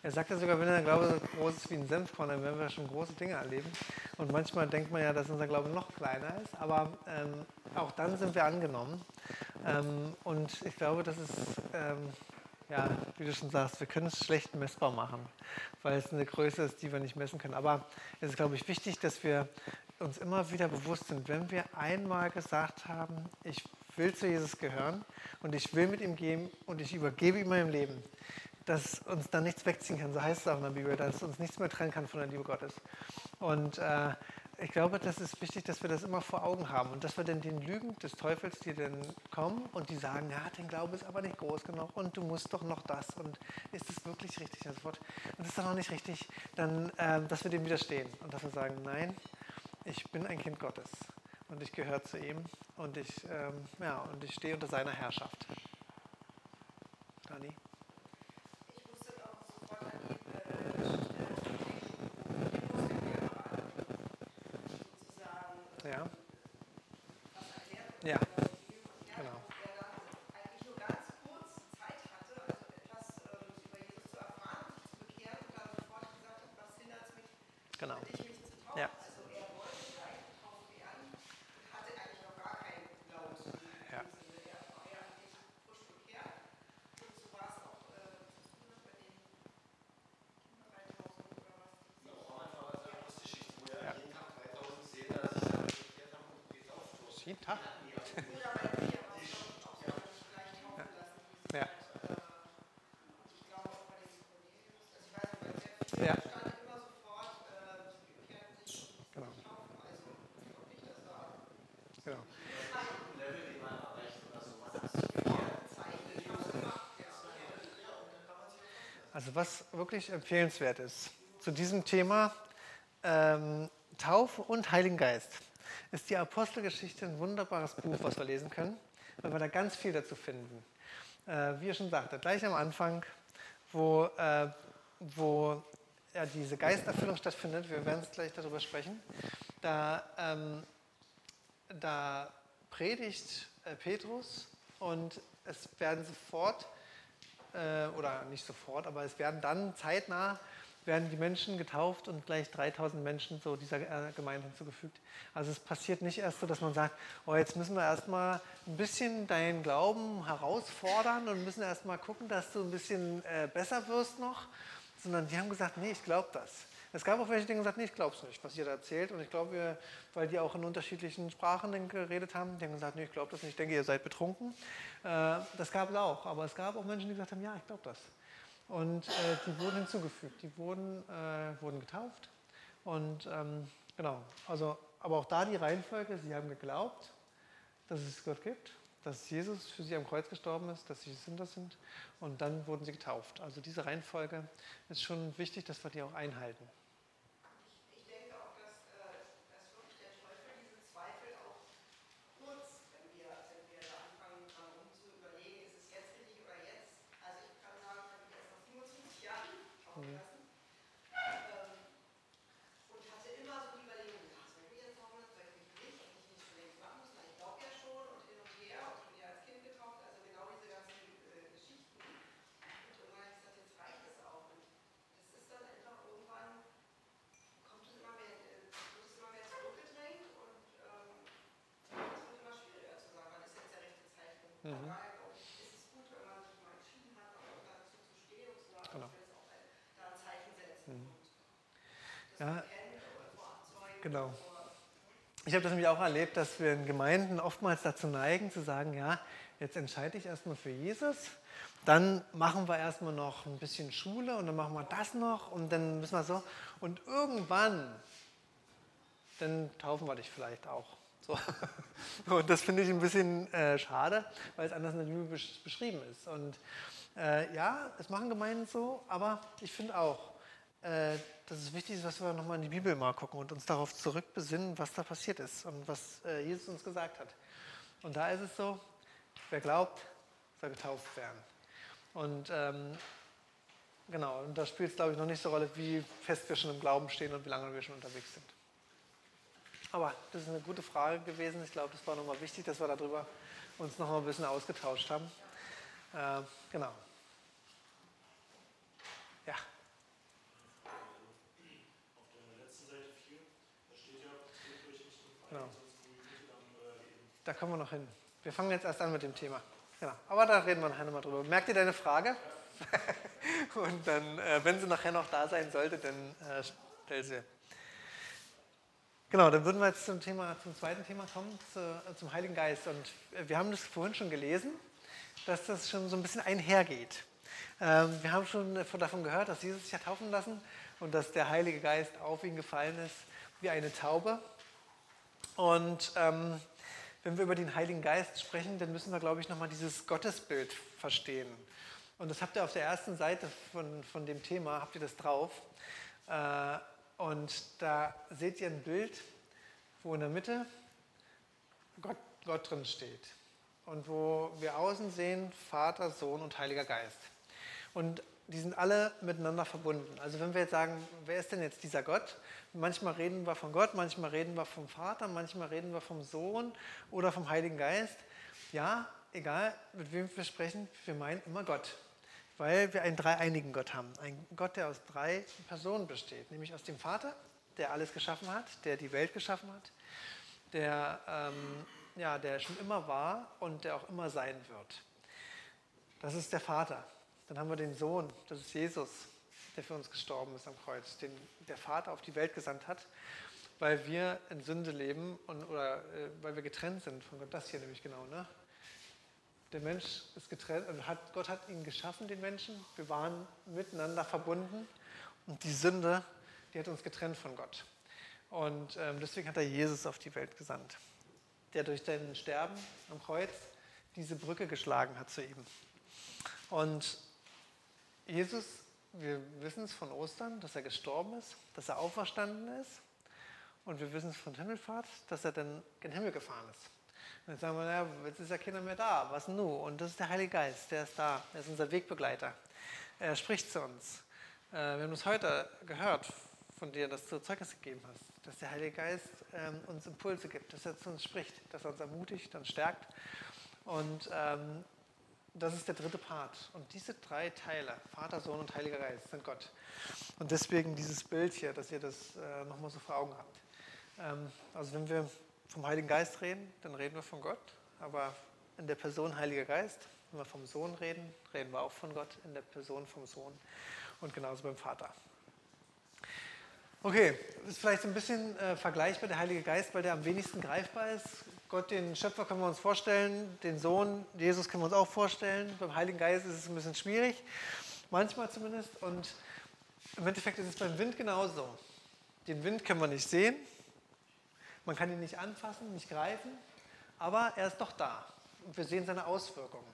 Er sagt ja sogar, wenn der Glaube so groß ist wie ein Senfkorn, dann werden wir schon große Dinge erleben. Und manchmal denkt man ja, dass unser Glaube noch kleiner ist, aber ähm, auch dann sind wir angenommen. Ähm, und ich glaube, das ist, ähm, ja, wie du schon sagst, wir können es schlecht messbar machen, weil es eine Größe ist, die wir nicht messen können. Aber es ist, glaube ich, wichtig, dass wir uns immer wieder bewusst sind, wenn wir einmal gesagt haben, ich will zu Jesus gehören und ich will mit ihm gehen und ich übergebe ihm mein Leben, dass uns dann nichts wegziehen kann. So heißt es auch in der Bibel, dass uns nichts mehr trennen kann von der Liebe Gottes. Und äh, ich glaube, das ist wichtig, dass wir das immer vor Augen haben und dass wir dann den Lügen des Teufels, die dann kommen und die sagen, ja, dein Glaube ist aber nicht groß genug und du musst doch noch das und ist es wirklich richtig und Und das ist doch noch nicht richtig, dann, äh, dass wir dem widerstehen und dass wir sagen, nein, ich bin ein Kind Gottes und ich gehöre zu ihm und ich, ähm, ja, und ich stehe unter seiner Herrschaft. Jeden Tag? Ja. Ja. Genau. Genau. Also was wirklich empfehlenswert ist zu diesem Thema ähm, Taufe und Heiligen Geist ist die Apostelgeschichte ein wunderbares Buch, was wir lesen können, weil wir da ganz viel dazu finden. Äh, wie ihr schon sagte, gleich am Anfang, wo, äh, wo ja, diese Geisterfüllung stattfindet, wir werden gleich darüber sprechen, da, ähm, da predigt äh, Petrus und es werden sofort, äh, oder nicht sofort, aber es werden dann zeitnah werden die Menschen getauft und gleich 3000 Menschen so dieser äh, Gemeinde hinzugefügt. Also es passiert nicht erst so, dass man sagt, oh, jetzt müssen wir erstmal ein bisschen deinen Glauben herausfordern und müssen erstmal gucken, dass du ein bisschen äh, besser wirst noch, sondern die haben gesagt, nee, ich glaube das. Es gab auch welche, die haben gesagt, nee, ich glaube es nicht, was ihr da erzählt. Und ich glaube, weil die auch in unterschiedlichen Sprachen geredet haben, die haben gesagt, nee, ich glaube das nicht, ich denke, ihr seid betrunken. Äh, das gab es auch. Aber es gab auch Menschen, die gesagt haben, ja, ich glaube das. Und äh, die wurden hinzugefügt, die wurden, äh, wurden getauft. Und ähm, genau, also, aber auch da die Reihenfolge, sie haben geglaubt, dass es Gott gibt, dass Jesus für sie am Kreuz gestorben ist, dass sie Sünder sind und dann wurden sie getauft. Also diese Reihenfolge ist schon wichtig, dass wir die auch einhalten. Ich denke auch, dass, äh, dass wirklich der Teufel diese Zweifel auch nutzt, wenn wir, wenn wir da anfangen, dran rum zu überlegen, ist es jetzt richtig oder jetzt. Also ich kann sagen, ich habe mich erst nach 25 Jahren taufen lassen ähm, und hatte immer so die Überlegung, ja, soll ich mich jetzt taufen lassen, soll ich mich nicht, ob ich nicht schon längst machen muss, na, ich glaube ja schon und hin und her und ich bin ja als Kind getauft, also genau diese ganzen äh, Geschichten. Und irgendwann habe ich gesagt, jetzt reicht es auch. Und das ist dann einfach irgendwann kommt es immer mehr, äh, wird es immer mehr zurückgedrängt und ähm, es wird immer schwieriger zu sagen, wann ist jetzt der rechte Zeitpunkt. Von Mhm. daher glaube ich, ist es gut, wenn man sich mal entschieden hat, auch dazu zu stehen und zu sagen, Genau. ich will jetzt auch ein, da ein Zeichen setzen Mhm. und das Ja. Genau. Ich habe das nämlich auch erlebt, dass wir in Gemeinden oftmals dazu neigen, zu sagen, ja, jetzt entscheide ich erstmal für Jesus, dann machen wir erstmal noch ein bisschen Schule und dann machen wir das noch und dann müssen wir so. Und irgendwann, dann taufen wir dich vielleicht auch. So. Und das finde ich ein bisschen äh, schade, weil es anders in der Bibel besch beschrieben ist. Und äh, ja, es machen Gemeinden so, aber ich finde auch, äh, dass es wichtig ist, dass wir nochmal in die Bibel mal gucken und uns darauf zurückbesinnen, was da passiert ist und was äh, Jesus uns gesagt hat. Und da ist es so, wer glaubt, soll getauft werden. Und ähm, genau, und da spielt es, glaube ich, noch nicht so Rolle, wie fest wir schon im Glauben stehen und wie lange wir schon unterwegs sind. Aber das ist eine gute Frage gewesen. Ich glaube, das war nochmal wichtig, dass wir darüber uns nochmal ein bisschen ausgetauscht haben. Äh, genau. Ja. Auf der letzten Seite 4, da steht ja, führt euch nicht in Genau. Feind, sonst möge dann euer Leben. Da kommen wir noch hin. Wir fangen jetzt erst an mit dem Thema. Genau. Aber da reden wir nachher nochmal drüber. Merkt ihr deine Frage? Und dann, äh, wenn sie nachher noch da sein sollte, dann äh, stell sie. Genau, dann würden wir jetzt zum, Thema, zum zweiten Thema kommen, zu, äh, zum Heiligen Geist. Und äh, wir haben das vorhin schon gelesen, dass das schon so ein bisschen einhergeht. Ähm, wir haben schon davon gehört, dass Jesus sich hat taufen lassen und dass der Heilige Geist auf ihn gefallen ist wie eine Taube. Und ähm, wenn wir über den Heiligen Geist sprechen, dann müssen wir, glaube ich, nochmal dieses Gottesbild verstehen. Und das habt ihr auf der ersten Seite von, von dem Thema, habt ihr das drauf. Äh, und da seht ihr ein Bild, wo in der Mitte Gott, Gott drin steht. Und wo wir außen sehen Vater, Sohn und Heiliger Geist. Und die sind alle miteinander verbunden. Also wenn wir jetzt sagen, wer ist denn jetzt dieser Gott? Manchmal reden wir von Gott, manchmal reden wir vom Vater, manchmal reden wir vom Sohn oder vom Heiligen Geist. Ja, egal mit wem wir sprechen, wir meinen immer Gott. Weil wir einen dreieinigen Gott haben. Ein Gott, der aus drei Personen besteht. Nämlich aus dem Vater, der alles geschaffen hat, der die Welt geschaffen hat, der, ähm, ja, der schon immer war und der auch immer sein wird. Das ist der Vater. Dann haben wir den Sohn, das ist Jesus, der für uns gestorben ist am Kreuz, den der Vater auf die Welt gesandt hat, weil wir in Sünde leben und, oder äh, weil wir getrennt sind von Gott. Das hier nämlich genau. Ne? Der Mensch ist getrennt, also hat, Gott hat ihn geschaffen, den Menschen. Wir waren miteinander verbunden und die Sünde, die hat uns getrennt von Gott. Und ähm, deswegen hat er Jesus auf die Welt gesandt, der durch sein Sterben am Kreuz diese Brücke geschlagen hat zu ihm. Und Jesus wir wissen es von Ostern, dass er gestorben ist, dass er auferstanden ist. Und wir wissen es von Himmelfahrt, dass er dann in den Himmel gefahren ist. Und jetzt sagen wir, naja, jetzt ist ja keiner mehr da, was nun? Und das ist der Heilige Geist, der ist da, er ist unser Wegbegleiter. Er spricht zu uns. Äh, wir haben es heute gehört von dir, dass du Zeugnis gegeben hast, dass der Heilige Geist ähm, uns Impulse gibt, dass er zu uns spricht, dass er uns ermutigt, uns stärkt. Und ähm, das ist der dritte Part. Und diese drei Teile, Vater, Sohn und Heiliger Geist, sind Gott. Und deswegen dieses Bild hier, dass ihr das äh, nochmal so vor Augen habt. Ähm, also wenn wir vom Heiligen Geist reden, dann reden wir von Gott. Aber in der Person Heiliger Geist, wenn wir vom Sohn reden, reden wir auch von Gott in der Person vom Sohn. Und genauso beim Vater. Okay, ist vielleicht ein bisschen äh, vergleichbar, der Heilige Geist, weil der am wenigsten greifbar ist. Gott, den Schöpfer, können wir uns vorstellen, den Sohn, Jesus, können wir uns auch vorstellen. Beim Heiligen Geist ist es ein bisschen schwierig, manchmal zumindest. Und im Endeffekt ist es beim Wind genauso. Den Wind können wir nicht sehen, man kann ihn nicht anfassen, nicht greifen, aber er ist doch da. Und wir sehen seine Auswirkungen.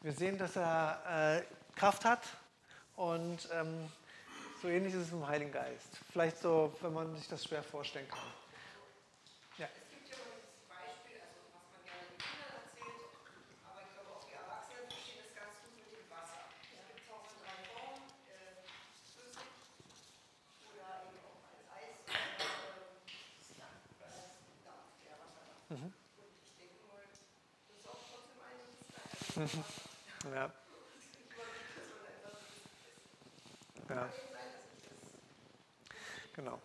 Wir sehen, dass er äh, Kraft hat und ähm, so ähnlich ist es dem Heiligen Geist. Vielleicht so, wenn man sich das schwer vorstellen kann. Ja. Es gibt ja immer dieses Beispiel, also was man gerne den Kindern erzählt, aber ich glaube auch die Erwachsenen verstehen das ganz gut mit dem Wasser. Es gibt es auch in drei Formen, äh, flüssig oder eben auch als Eis oder äh, als Dampf, ja, Wasserdampf. Mhm. Ich denke mal, das ist auch trotzdem einiges da. Ja. Ja. Genau.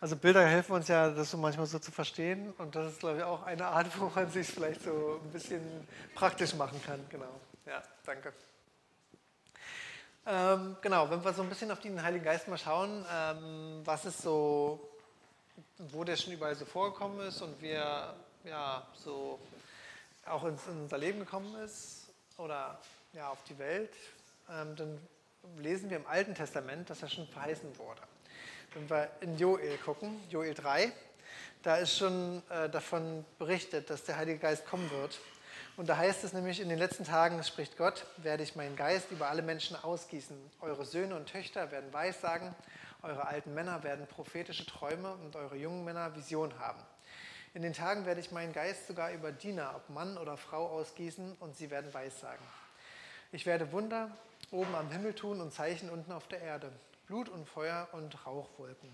Also Bilder helfen uns ja, das so manchmal so zu verstehen und das ist, glaube ich, auch eine Art, wo man sich vielleicht so ein bisschen praktisch machen kann. Genau. Ja, danke. Ähm, genau, wenn wir so ein bisschen auf den Heiligen Geist mal schauen, ähm, was ist so, wo der schon überall so vorgekommen ist und wie er ja, so auch in unser Leben gekommen ist oder ja, auf die Welt, ähm, dann lesen wir im Alten Testament, dass er schon verheißen wurde. Wenn wir in Joel gucken, Joel 3, da ist schon äh, davon berichtet, dass der Heilige Geist kommen wird. Und da heißt es nämlich, in den letzten Tagen, spricht Gott, werde ich meinen Geist über alle Menschen ausgießen. Eure Söhne und Töchter werden Weissagen, eure alten Männer werden prophetische Träume und eure jungen Männer Vision haben. In den Tagen werde ich meinen Geist sogar über Diener, ob Mann oder Frau, ausgießen und sie werden Weissagen. Ich werde Wunder oben am Himmel tun und Zeichen unten auf der Erde. Blut und Feuer und Rauchwolken.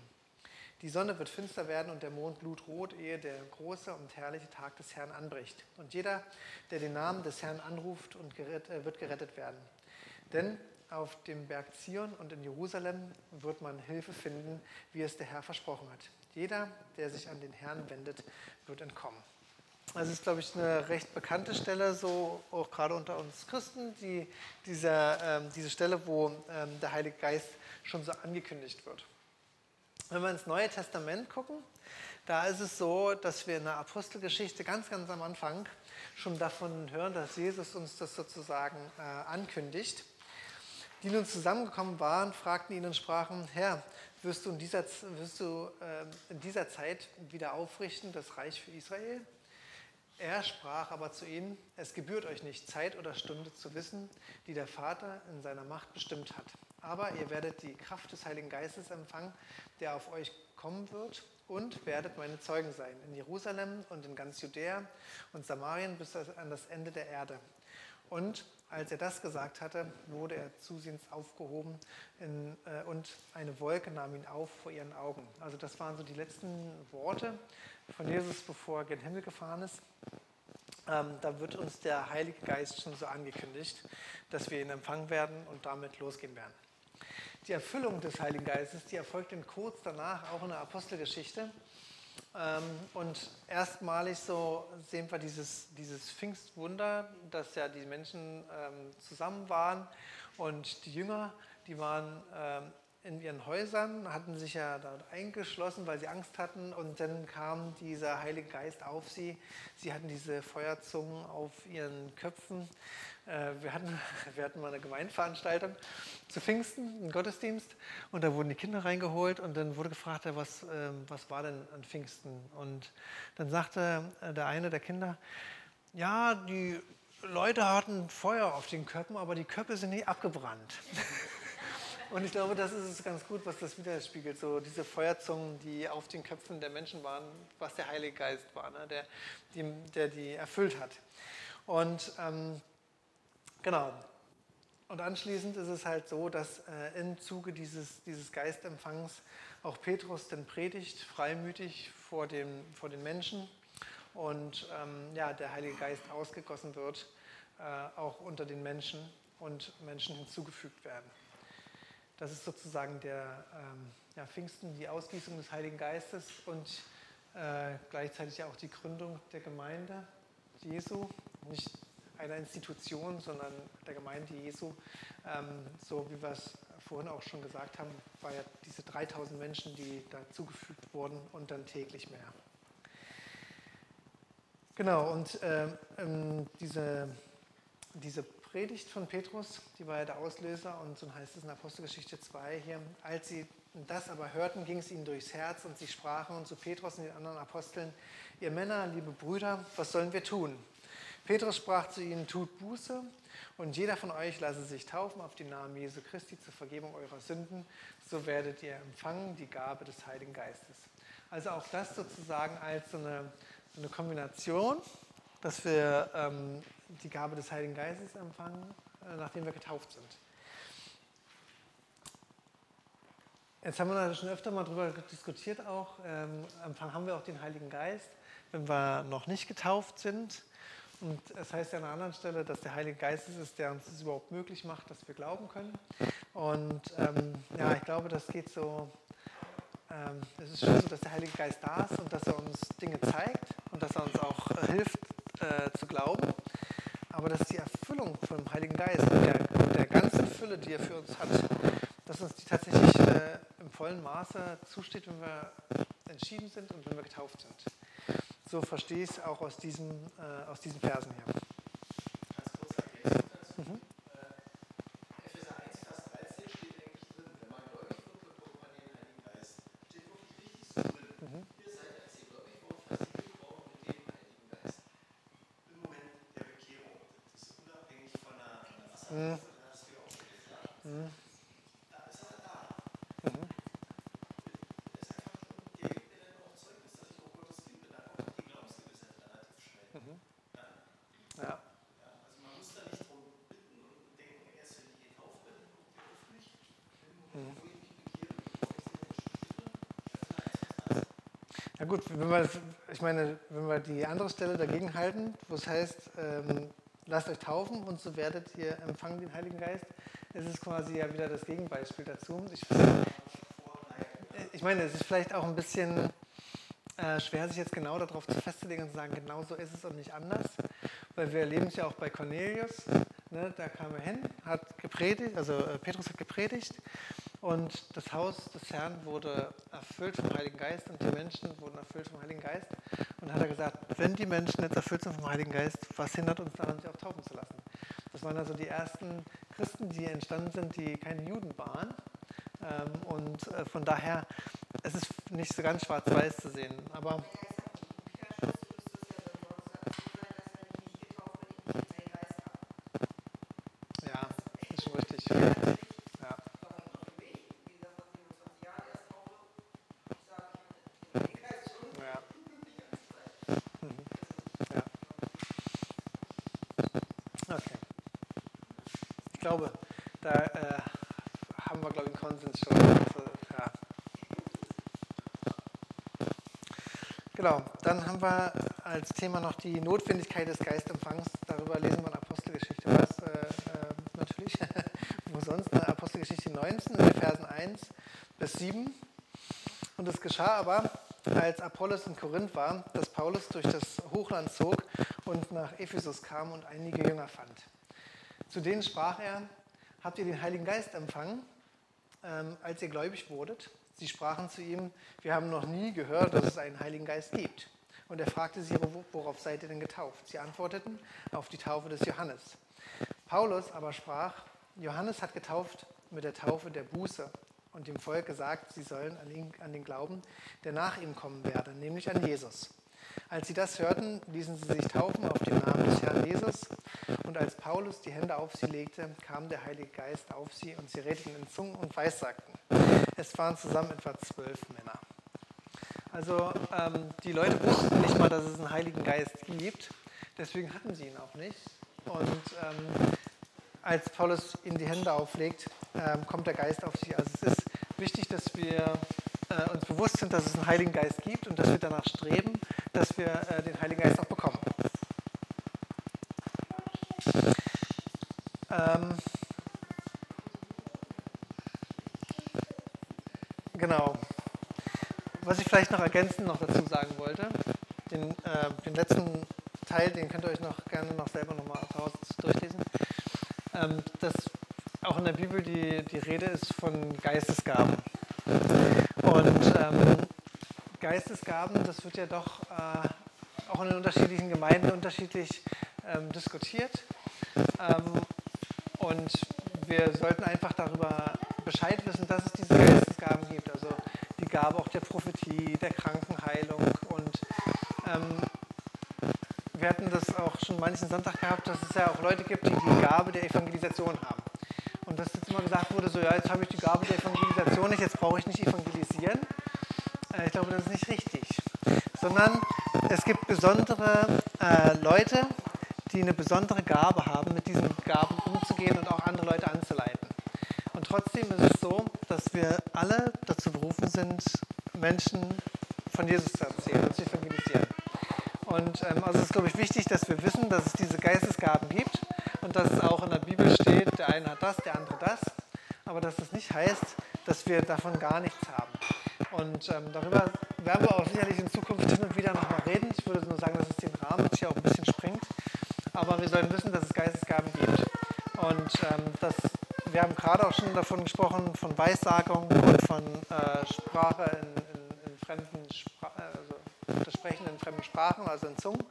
Die Sonne wird finster werden und der Mond blutrot, ehe der große und herrliche Tag des Herrn anbricht. Und jeder, der den Namen des Herrn anruft, äh, wird gerettet werden. Denn auf dem Berg Zion und in Jerusalem wird man Hilfe finden, wie es der Herr versprochen hat. Jeder, der sich an den Herrn wendet, wird entkommen. Das ist, glaube ich, eine recht bekannte Stelle, so auch gerade unter uns Christen, die, diese, ähm, diese Stelle, wo ähm, der Heilige Geist schon so angekündigt wird. Wenn wir ins Neue Testament gucken, da ist es so, dass wir in der Apostelgeschichte ganz, ganz am Anfang schon davon hören, dass Jesus uns das sozusagen äh, ankündigt. Die nun zusammengekommen waren, fragten ihn und sprachen, Herr, wirst du in dieser, wirst du, äh, in dieser Zeit wieder aufrichten, das Reich für Israel? Er sprach aber zu ihnen, es gebührt euch nicht, Zeit oder Stunde zu wissen, die der Vater in seiner Macht bestimmt hat. Aber ihr werdet die Kraft des Heiligen Geistes empfangen, der auf euch kommen wird und werdet meine Zeugen sein in Jerusalem und in ganz Judäa und Samarien bis an das Ende der Erde. Und als er das gesagt hatte, wurde er zusehends aufgehoben in, äh, und eine Wolke nahm ihn auf vor ihren Augen. Also das waren so die letzten Worte von Jesus, bevor er gen Himmel gefahren ist. Ähm, da wird uns der Heilige Geist schon so angekündigt, dass wir ihn empfangen werden und damit losgehen werden. Die Erfüllung des Heiligen Geistes, die erfolgt dann kurz danach auch in der Apostelgeschichte. Ähm, und erstmalig so sehen wir dieses, dieses Pfingstwunder, dass ja die Menschen ähm, zusammen waren und die Jünger, die waren ähm, in ihren Häusern, hatten sich ja dort eingeschlossen, weil sie Angst hatten und dann kam dieser Heilige Geist auf sie. Sie hatten diese Feuerzungen auf ihren Köpfen. Äh, wir hatten, wir hatten mal eine Gemeinveranstaltung zu Pfingsten, einen Gottesdienst und da wurden die Kinder reingeholt und dann wurde gefragt, was, ähm, was war denn an Pfingsten? Und dann sagte äh, der eine der Kinder, ja, die Leute hatten Feuer auf den Köpfen, aber die Köpfe sind nicht abgebrannt. Und ich glaube, das ist es ganz gut, was das widerspiegelt. So diese Feuerzungen, die auf den Köpfen der Menschen waren, was der Heilige Geist war, ne? der, die, der die erfüllt hat. Und ähm, genau. Und anschließend ist es halt so, dass äh, im Zuge dieses, dieses Geistempfangs auch Petrus dann predigt, freimütig vor, dem, vor den Menschen und ähm, ja, der Heilige Geist ausgegossen wird, äh, auch unter den Menschen und Menschen hinzugefügt werden. Das ist sozusagen der ähm, ja, Pfingsten, die Ausgießung des Heiligen Geistes und äh, gleichzeitig auch die Gründung der Gemeinde Jesu, nicht einer Institution, sondern der Gemeinde Jesu, ähm, so wie wir es vorhin auch schon gesagt haben, war ja diese 3000 Menschen, die dazugefügt wurden und dann täglich mehr. Genau, und äh, diese, diese Predigt von Petrus, die war ja der Auslöser und so heißt es in Apostelgeschichte 2 hier, als sie das aber hörten, ging es ihnen durchs Herz und sie sprachen zu Petrus und den anderen Aposteln, ihr Männer, liebe Brüder, was sollen wir tun? Petrus sprach zu ihnen, tut Buße und jeder von euch lasse sich taufen auf den Namen Jesu Christi zur Vergebung eurer Sünden, so werdet ihr empfangen die Gabe des Heiligen Geistes. Also auch das sozusagen als so eine, so eine Kombination, dass wir ähm, die Gabe des Heiligen Geistes empfangen, äh, nachdem wir getauft sind. Jetzt haben wir da schon öfter mal darüber diskutiert auch, ähm, Empfang haben wir auch den Heiligen Geist, wenn wir noch nicht getauft sind. Und es heißt ja an einer anderen Stelle, dass der Heilige Geist es ist, der uns das überhaupt möglich macht, dass wir glauben können. Und ähm, ja, ich glaube, das geht so, ähm, es ist schon so, dass der Heilige Geist da ist und dass er uns Dinge zeigt und dass er uns auch äh, hilft äh, zu glauben. Aber dass die Erfüllung vom Heiligen Geist und der, der, ganzen Fülle, die er für uns hat, dass uns die tatsächlich äh, im vollen Maße zusteht, wenn wir entschieden sind und wenn wir getauft sind. So verstehe ich es auch aus diesen, äh, aus diesen Versen hier. Ganz kurzer Ergänzung dazu. Mhm. Äh, Epheser 1, Vers 13 steht eigentlich drin, wenn man gläubig wird, bekommt man den Heiligen Geist. Steht wirklich richtig so drin. Mhm. Ihr seid, als ihr gläubig wurdet, versiegelt worden mit dem Heiligen Geist. Im Moment der Bekehrung. Das ist unabhängig von einer Wassertaufe, mhm. da hast du ja auch schon gesagt. Mhm. Da ist er da. Mhm. Ja gut, wenn wir, ich meine, wenn wir die andere Stelle dagegen halten, wo es heißt, ähm, lasst euch taufen und so werdet ihr empfangen den Heiligen Geist, ist es quasi ja wieder das Gegenbeispiel dazu. Ich, ich meine, es ist vielleicht auch ein bisschen äh, schwer, sich jetzt genau darauf zu festzulegen und zu sagen, genau so ist es und nicht anders, weil wir erleben es ja auch bei Cornelius. Ne, da kam er hin, hat gepredigt, also äh, Petrus hat gepredigt und das Haus des Herrn wurde erfüllt vom Heiligen Geist und die Menschen wurden erfüllt vom Heiligen Geist. Und dann hat er gesagt, wenn die Menschen jetzt erfüllt sind vom Heiligen Geist, was hindert uns daran, sich auch taufen zu lassen? Das waren also die ersten Christen, die entstanden sind, die keine Juden waren. Ähm, und äh, von daher, es ist nicht so ganz schwarz-weiß zu sehen. Aber glaube, da äh, haben wir, glaube ich, einen Konsens schon. Also, ja. Genau, dann haben wir als Thema noch die Notwendigkeit des Geistempfangs. Darüber lesen wir in Apostelgeschichte was, äh, äh, natürlich. Wo sonst? In Apostelgeschichte 19, in Versen 1 bis 7. Und es geschah aber, als Apollos in Korinth war, dass Paulus durch das Hochland zog und nach Ephesus kam und einige Jünger fand. Zu denen sprach er, habt ihr den Heiligen Geist empfangen, ähm, als ihr gläubig wurdet? Sie sprachen zu ihm, wir haben noch nie gehört, dass es einen Heiligen Geist gibt. Und er fragte sie, worauf seid ihr denn getauft? Sie antworteten, auf die Taufe des Johannes. Paulus aber sprach, Johannes hat getauft mit der Taufe der Buße und dem Volk gesagt, sie sollen an den, Glauben, der nach ihm kommen werde, nämlich an Jesus. Als sie das hörten, ließen sie sich taufen auf den Namen des Herrn Jesus. Und als Paulus die Hände auf sie legte, kam der Heilige Geist auf sie und sie redeten in Zungen und Weissagten. Es waren zusammen etwa zwölf Männer. Also ähm, die Leute wussten nicht mal, dass es einen Heiligen Geist gibt, deswegen hatten sie ihn auch nicht. Und ähm, als Paulus ihnen die Hände auflegt, ähm, kommt der Geist auf sie. Also es ist wichtig, dass wir äh, uns bewusst sind, dass es einen Heiligen Geist gibt und dass wir danach streben, dass wir äh, den Heiligen Geist auch bekommen. Was ich vielleicht noch ergänzend noch dazu sagen wollte, den, äh, den letzten Teil, den könnt ihr euch noch gerne noch selber nochmal zu Hause durchlesen, ähm, dass auch in der Bibel die, die Rede ist von Geistesgaben. Und ähm, Geistesgaben, das wird ja doch äh, auch in den unterschiedlichen Gemeinden unterschiedlich ähm, diskutiert. Ähm, und wir sollten einfach darüber Bescheid wissen, dass es diese Geistesgaben gibt. Also Gabe auch der Prophetie, der Krankenheilung. Und ähm, wir hatten das auch schon manchen Sonntag gehabt, dass es ja auch Leute gibt, die die Gabe der Evangelisation haben. Und dass jetzt immer gesagt wurde, so ja, jetzt habe ich die Gabe der Evangelisation nicht, jetzt brauche ich nicht evangelisieren. Äh, ich glaube, das ist nicht richtig. Sondern es gibt besondere äh, Leute, die eine besondere Gabe haben, mit diesen Gaben umzugehen und auch andere Leute anzuleiten. Und trotzdem ist es so, dass wir alle dazu berufen sind, Menschen von Jesus zu erzählen und zu evangelisieren. Und ähm, also es ist, glaube ich, wichtig, dass wir wissen, dass es diese Geistesgaben gibt und dass es auch in der Bibel steht, der eine hat das, der andere das, aber dass das nicht heißt, dass wir davon gar nichts haben. Und ähm, darüber werden wir auch sicherlich in Zukunft hin und wieder nochmal reden. Ich würde nur sagen, dass es den Rahmen jetzt hier auch ein bisschen sprengt. Aber wir sollen wissen, dass es Geistesgaben gibt. Und ähm, das, wir haben gerade auch schon davon gesprochen, von Weissagung und von äh, Sprache in, in, in fremden Sprachen, also das Sprechen in fremden Sprachen, also in Zungen.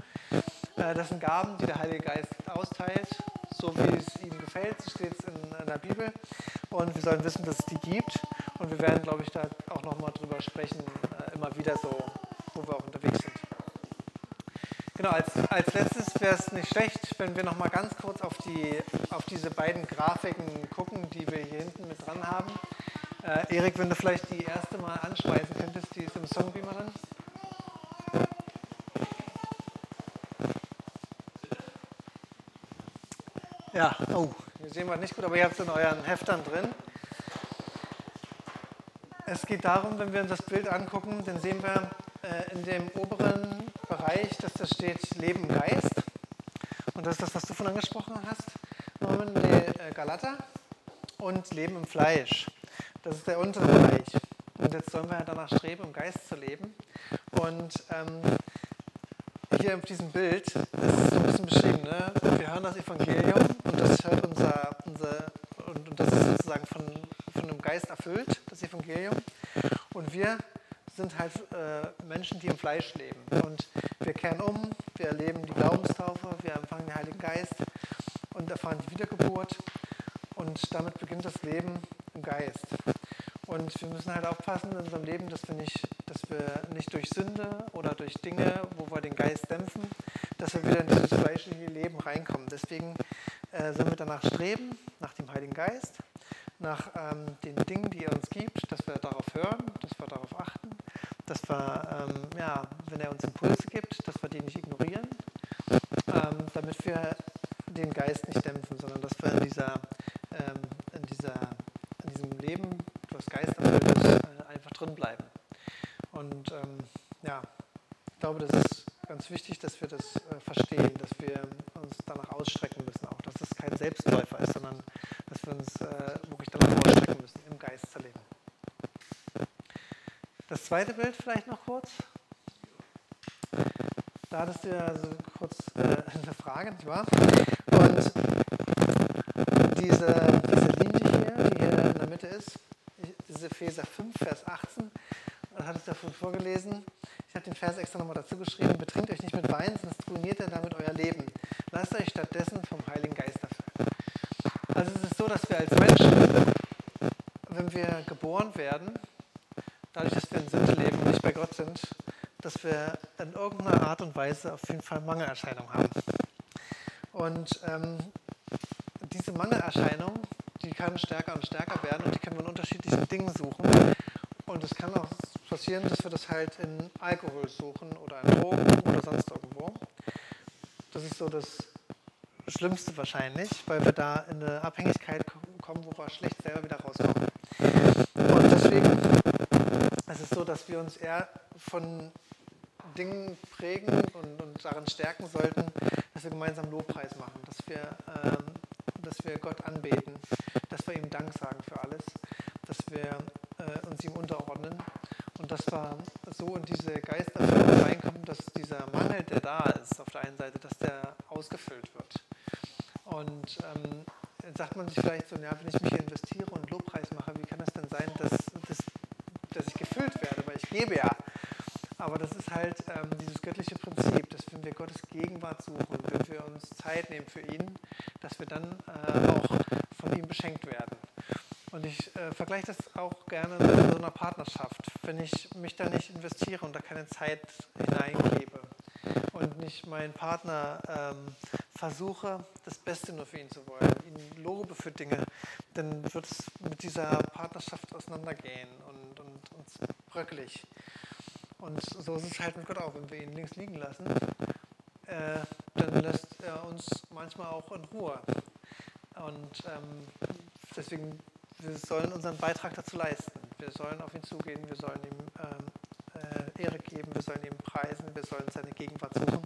Äh, das sind Gaben, die der Heilige Geist austeilt, so wie es ihm gefällt, so steht es in, in der Bibel. Und wir sollen wissen, dass es die gibt. Und wir werden, glaube ich, da auch nochmal drüber sprechen, äh, immer wieder so, wo wir auch unterwegs sind. Genau, als, als letztes wäre es nicht schlecht, wenn wir nochmal ganz kurz auf, die, auf diese beiden Grafiken gucken, die wir hier hinten mit dran haben. Äh, Erik, wenn du vielleicht die erste mal anschmeißen könntest, die ist im Songbeamer drin. Ja, oh, hier sehen wir nicht gut, aber ihr habt es in euren Heftern drin. Es geht darum, wenn wir uns das Bild angucken, dann sehen wir äh, in dem oberen Bereich, dass da steht Leben Geist. Und das ist das, was du von angesprochen hast, Norman, der äh, Galater. Und Leben im Fleisch. Der untere Bereich. Und jetzt sollen wir danach streben, im Geist zu leben. Und ähm, hier auf diesem Bild ist es so ein bisschen beschrieben. Ne? Wir hören das Evangelium und das hört unser, unser und, und das ist sozusagen von, von dem Geist erfüllt, das Evangelium. Und wir sind halt äh, Menschen, die im Fleisch leben. Und wir kehren um, wir erleben die Glaubenstaufe, wir empfangen den Heiligen Geist und erfahren die Wiedergeburt. Und damit beginnt das Leben im Geist. Und wir müssen halt aufpassen in unserem Leben, dass wir nicht, dass wir nicht durch Sünde oder durch Dinge, wo wir den Geist dämpfen, dass wir wieder in dieses fleischliche Leben reinkommen. Deswegen äh, sollen wir danach streben, nach dem Heiligen Geist, nach ähm, den Dingen, die er uns gibt, dass wir darauf hören, dass wir darauf achten, dass wir, ähm, ja, wenn er uns Impulse gibt, dass wir die nicht ignorieren, ähm, damit wir den Geist nicht dämpfen, sondern dass wir in, dieser, ähm, in, dieser, in diesem Leben, das Geist erfüllt ist, äh, einfach drin bleiben. Und ähm, ja, ich glaube, das ist ganz wichtig, dass wir das äh, verstehen, dass wir uns danach ausstrecken müssen, auch dass es kein Selbstläufer ist, sondern dass wir uns äh, wirklich danach ausstrecken müssen, im Geist zu leben. Das zweite Bild vielleicht noch kurz. Da hattest du ja so kurz äh, eine Frage, nicht wahr? Und diese, diese Linie hier, die hier in der Mitte ist, diese Epheser 5, Vers 18, das hattest du ja vorgelesen. Ich habe den Vers extra nochmal dazu geschrieben. Betrinkt euch nicht mit Wein, sonst ruiniert ihr damit euer Leben. Lasst euch stattdessen vom Heiligen Geist erfüllen. Also es ist so, dass wir als Menschen, wenn wir geboren werden, dadurch, dass wir in Sünde leben und nicht bei Gott sind, dass wir Weise auf jeden Fall Mangelerscheinungen haben. Und ähm, diese Mangelerscheinung, die kann stärker und stärker werden und die können wir in unterschiedlichen Dingen suchen. Und es kann auch passieren, dass wir das halt in Alkohol suchen oder in Drogen oder sonst irgendwo. Das ist so das Schlimmste wahrscheinlich, weil wir da in eine Abhängigkeit kommen, wo wir schlecht selber wieder rauskommen. Und deswegen ist es so, dass wir uns eher von darin stärken sollten, dass wir gemeinsam Lobpreis machen, dass wir, ähm, dass wir Gott anbeten, dass wir ihm Dank sagen für alles, dass wir äh, uns ihm unterordnen und dass wir so in diese Geisterfüllung reinkommen, dass dieser Mangel, der da ist auf der einen Seite, dass der ausgefüllt wird. Und ähm, sagt man sich vielleicht so, ja, wenn ich mich hier investiere und Lobpreis mache, wie kann es denn sein, dass, dass, dass ich gefüllt werde, weil ich gebe ja. Aber das ist halt ähm, dieses göttliche Prinzip, dass wenn wir Gegenwart suchen, wenn wir uns Zeit nehmen für ihn, dass wir dann äh, auch von ihm beschenkt werden. Und ich äh, vergleiche das auch gerne mit so einer Partnerschaft. Wenn ich mich da nicht investiere und da keine Zeit hineingebe und nicht meinen Partner ähm, versuche, das Beste nur für ihn zu wollen, ihn lobe für Dinge, dann wird es mit dieser Partnerschaft auseinandergehen und, und, und bröckelig. Und so ist es halt mit Gott auch, wenn wir ihn links liegen lassen, äh, dann lässt er uns manchmal auch in Ruhe. Und ähm, deswegen, wir sollen unseren Beitrag dazu leisten. Wir sollen auf ihn zugehen, wir sollen ihm ähm, äh, Ehre geben, wir sollen ihn preisen, wir sollen seine Gegenwart suchen,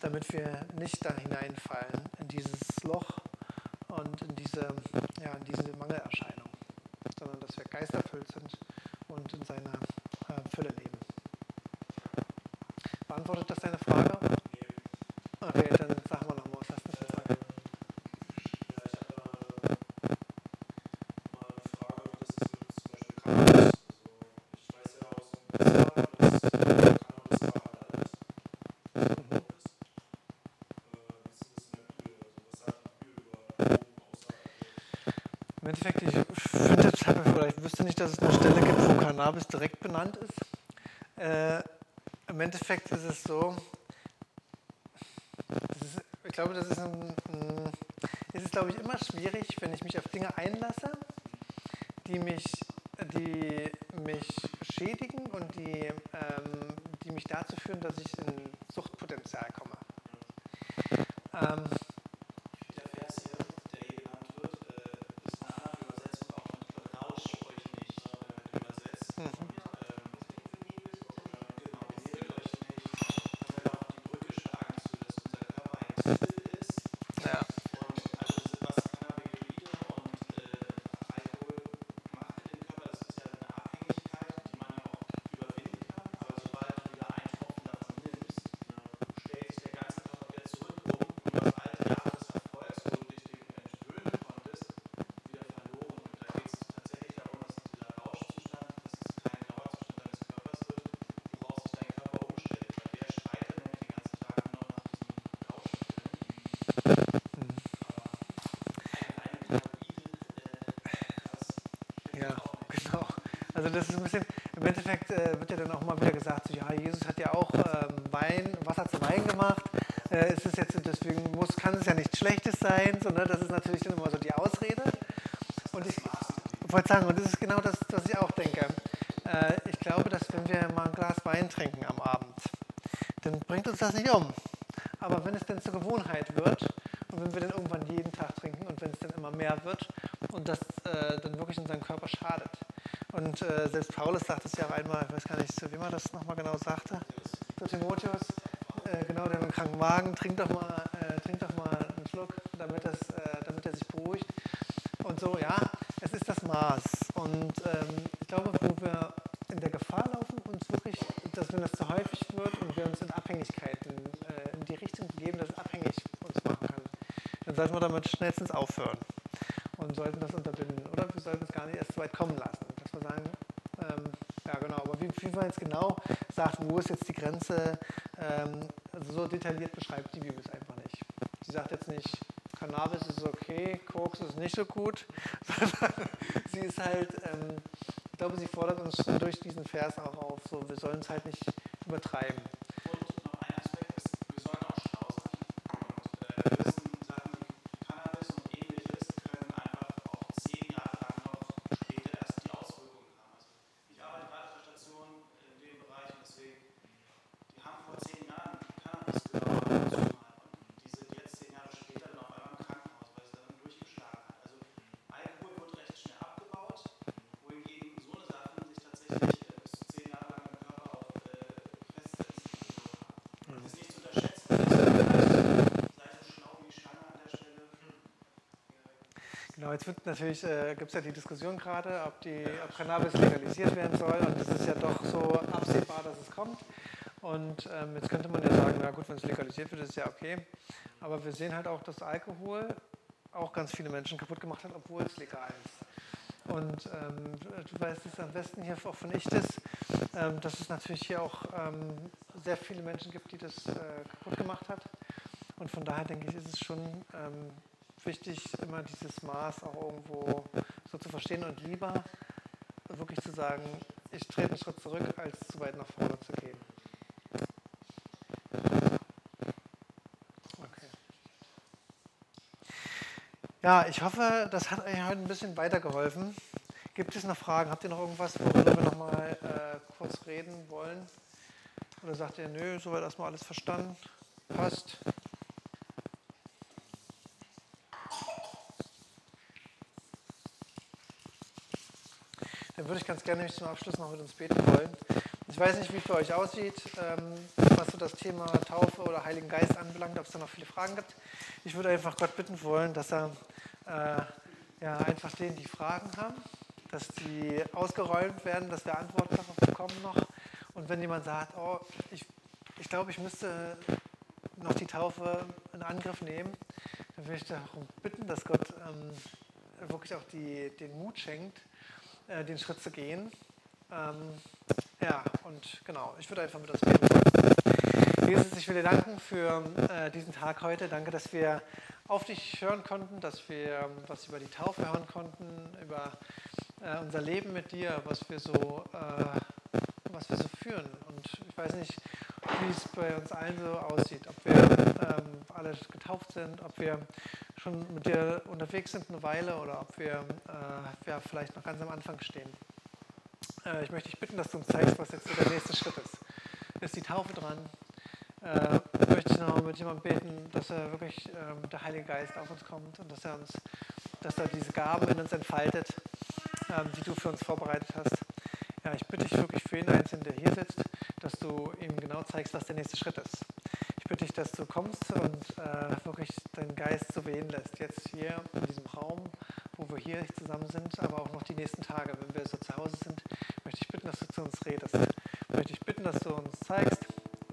damit wir nicht da hineinfallen in dieses Loch und in diese, ja, in diese Mangelerscheinung, sondern dass wir geisterfüllt sind und in seiner äh, Fülle leben. Beantwortet das deine Frage? Okay, dann sag mal nochmal, was hast du für Frage? Ja, ich habe da mal eine Frage, das ist zum Beispiel Cannabis. Also ich weiß ja aus dem Israel, dass Cannabis halal ist. Mhm. ist. Wie ist das in der Bibel? Also was sagt die Bibel über Drogen außer Im Endeffekt, ich finde, oder ich wüsste nicht, dass es eine Stelle gibt, wo Cannabis direkt benannt ist. Äh, Im Endeffekt ist es so, glaube, das ist, ein, es ist, glaube ich, immer schwierig, wenn ich mich auf Dinge einlasse, die mich, die mich schädigen und die, ähm, die mich dazu führen, dass ich in Also das ist ein bisschen, im Endeffekt äh, wird ja dann auch mal wieder gesagt, so, ja, Jesus hat ja auch ähm, Wein, Wasser zu Wein gemacht. Äh, ist es jetzt, deswegen muss, kann es ja nichts Schlechtes sein, so, ne? das ist natürlich dann immer so die Ausrede. Und ich wollte sagen, und das ist genau das, was ich auch denke. Äh, ich glaube, dass wenn wir mal ein Glas Wein trinken am Abend, dann bringt uns das nicht um. Aber wenn es dann zur Gewohnheit wird und wenn wir dann irgendwann jeden Tag trinken und wenn es dann immer mehr wird und das äh, dann wirklich unseren Körper schadet. Und äh, selbst Paulus sagt es ja auch einmal, ich weiß gar nicht, wem er das nochmal genau sagte, zu Timotheus, äh, genau, der mit dem kranken Magen, trink doch mal, äh, trink doch mal einen Schluck, damit, das, äh, damit er sich beruhigt. Und so, ja, es ist das Maß. Und ähm, ich glaube, wo wir in der Gefahr laufen, uns wirklich, dass wenn das zu häufig wird und wir uns in Abhängigkeiten äh, in die Richtung begeben, dass es abhängig uns machen kann, dann sollten wir damit schnellstens aufhören und sollten das unterbinden. Oder wir sollten es gar nicht erst so weit kommen lassen. Dass wir sagen, ähm, ja genau, aber wie, wie man jetzt genau sagt, wo ist jetzt die Grenze, ähm, also so detailliert beschreibt die Bibel es einfach nicht. Sie sagt jetzt nicht, Cannabis ist okay, Koks ist nicht so gut, sondern sie ist halt, ähm, ich glaube, sie fordert uns durch diesen Vers auch auf, so wir sollen es halt nicht jetzt wird natürlich, äh, gibt es ja die Diskussion gerade, ob, ob Cannabis legalisiert werden soll. Und es ist ja doch so absehbar, dass es kommt. Und ähm, jetzt könnte man ja sagen, na gut, wenn es legalisiert wird, ist es ja okay. Aber wir sehen halt auch, dass Alkohol auch ganz viele Menschen kaputt gemacht hat, obwohl es legal ist. Und ähm, du weißt es am besten hier auch von Ichtes, ähm, dass es natürlich hier auch ähm, sehr viele Menschen gibt, die das äh, kaputt gemacht hat. Und von daher denke ich, ist es schon ähm, wichtig, immer dieses Maß auch irgendwo so zu verstehen und lieber wirklich zu sagen, ich trete einen Schritt zurück, als zu weit nach vorne zu gehen. Okay. Ja, ich hoffe, das hat euch heute ein bisschen weitergeholfen. Gibt es noch Fragen? Habt ihr noch irgendwas, worüber wir noch mal äh, kurz reden wollen? Oder sagt ihr, nö, soweit erstmal alles verstanden? Passt? Dann würde ich ganz gerne zum Abschluss noch mit uns beten wollen. Ich weiß nicht, wie es bei euch aussieht, ähm, was so das Thema Taufe oder Heiligen Geist anbelangt, ob es da noch viele Fragen gibt. Ich würde einfach Gott bitten wollen, dass er äh, ja, einfach denen, die Fragen haben, dass die ausgeräumt werden, dass wir Antworten darauf bekommen noch. Und wenn jemand sagt, oh, ich, ich glaube, ich müsste noch die Taufe in Angriff nehmen, dann würde ich darum bitten, dass Gott ähm, wirklich auch die, den Mut schenkt, äh, den Schritt zu gehen. Ähm, ja, und genau, ich würde einfach mit uns beten. Jesus, ich will dir danken für äh, diesen Tag heute. Danke, dass wir auf dich hören konnten, dass wir was über die Taufe hören konnten, über äh, unser Leben mit dir, was wir so, äh, was wir so führen. Und ich weiß nicht, wie es bei uns allen so aussieht, ob wir ähm, alle getauft sind, ob wir schon mit dir unterwegs sind eine Weile oder ob wir äh, ja, vielleicht noch ganz am Anfang stehen. Äh, ich möchte dich bitten, dass du uns zeigst, was jetzt so der nächste Schritt ist. Ist die Taufe dran? Äh, möchte ich noch mit jemandem beten, dass er wirklich äh, der Heilige Geist auf uns kommt und dass er uns, dass er diese Gaben in uns entfaltet, ähm, die du für uns vorbereitet hast. Ja, ich bitte dich wirklich für jeden Einzelnen, der hier sitzt, dass du ihm genau zeigst, was der nächste Schritt ist. Bitte dich, dass du kommst und äh, wirklich deinen Geist so wehen lässt. Jetzt hier in diesem Raum, wo wir hier zusammen sind, aber auch noch die nächsten Tage, wenn wir so zu Hause sind, möchte ich bitten, dass du zu uns redest. Möchte ich bitten, dass du uns zeigst,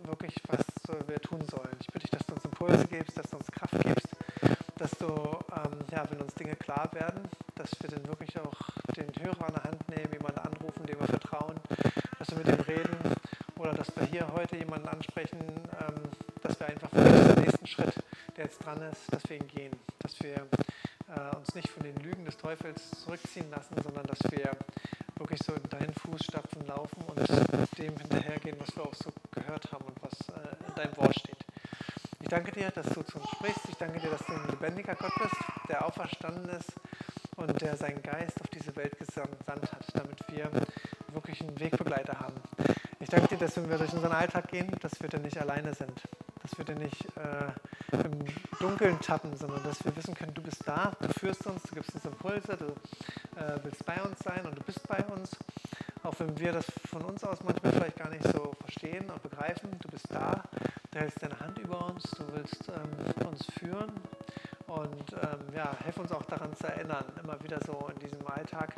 wirklich, was wir tun sollen. Ich bitte dich, dass du uns Impulse gibst, dass du uns Kraft gibst, dass du, ähm, ja, wenn uns Dinge klar werden, dass wir dann wirklich auch den Hörer an der Hand nehmen, jemanden anrufen, dem wir vertrauen, dass wir mit ihm reden oder dass wir hier heute jemanden ansprechen, ähm, dass wir einfach den nächsten Schritt, der jetzt dran ist, dass wir ihn gehen, dass wir äh, uns nicht von den Lügen des Teufels zurückziehen lassen, sondern dass wir wirklich so in deinen Fußstapfen laufen und dem hinterhergehen, was wir auch so gehört haben und was äh, in deinem Wort steht. Ich danke dir, dass du zu uns sprichst. Ich danke dir, dass du ein lebendiger Gott bist, der auferstanden ist und der seinen Geist auf diese Welt gesandt hat, damit wir wirklich einen Wegbegleiter haben. Ich danke dir, dass wenn wir durch unseren Alltag gehen, dass wir dann nicht alleine sind, wir dann nicht äh, im Dunkeln tappen, sondern dass wir wissen können, du bist da, du führst uns, du gibst uns Impulse, du äh, willst bei uns sein und du bist bei uns. Auch wenn wir das von uns aus manchmal vielleicht gar nicht so verstehen und begreifen, du bist da, du hältst deine Hand über uns, du willst ähm, uns führen und ähm, ja, hilf uns auch daran zu erinnern, immer wieder so in diesem Alltag,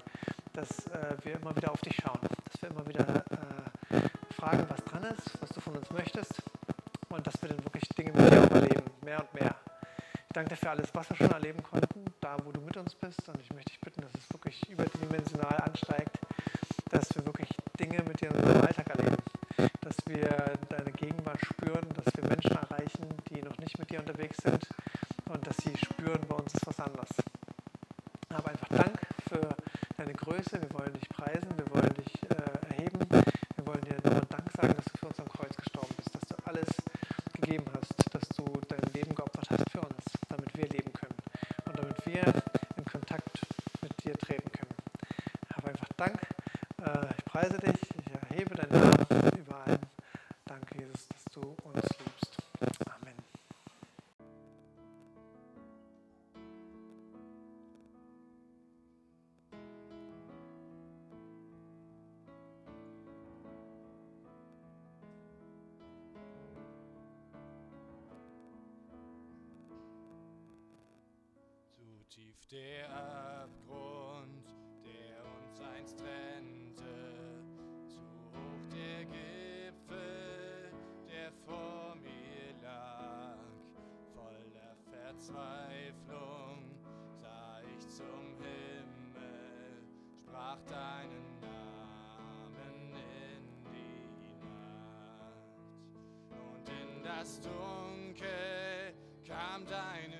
dass äh, wir immer wieder auf dich schauen, dass wir immer wieder äh, fragen, was dran ist, was du von uns möchtest und dass wir dann wirklich Dinge mit dir auch erleben, mehr und mehr. Ich danke dir für alles, was wir schon erleben konnten, da wo du mit uns bist. Und ich möchte dich bitten, dass es wirklich überdimensional ansteigt, dass wir wirklich Dinge mit dir in unserem Alltag erleben, dass wir deine Gegenwart spüren, dass wir Menschen erreichen, die noch nicht mit dir unterwegs sind. Und dass sie spüren, bei uns ist was anders. Aber einfach Dank für deine Größe, wir wollen dich preisen, wir wollen dich äh, erheben, wir wollen dir nochmal Dank sagen, dass du tief der Abgrund, der uns einst trennte, zu hoch der Gipfel, der vor mir lag. Voller Verzweiflung sah ich zum Himmel, sprach deinen Namen in die Nacht. Und in das Dunkel kam deine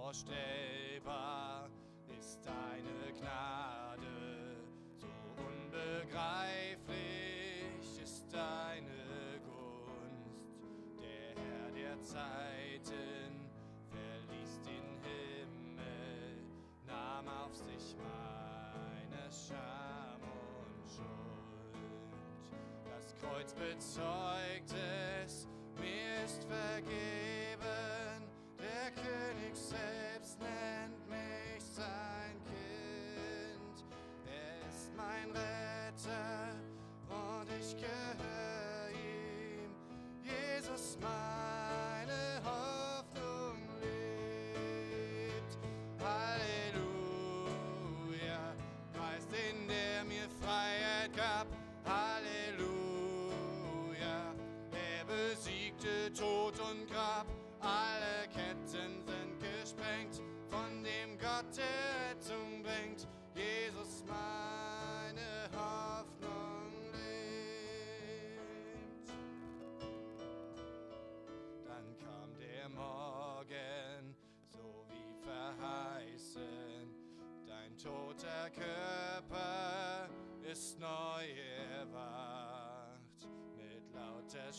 unvorstellbar ist deine Gnade, so unbegreiflich ist deine Gunst. Der Herr der Zeiten verließ den Himmel, nahm auf sich meine Scham und Schuld. Das Kreuz bezeugt es, mir ist vergeben. Selbst nennt mich sein Kind. Ist mein Retter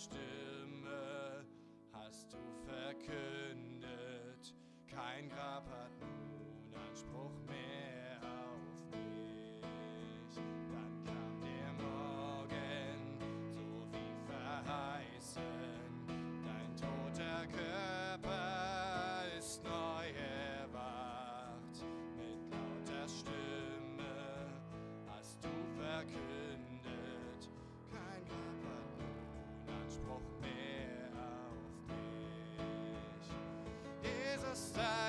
wasted. Jesus, dein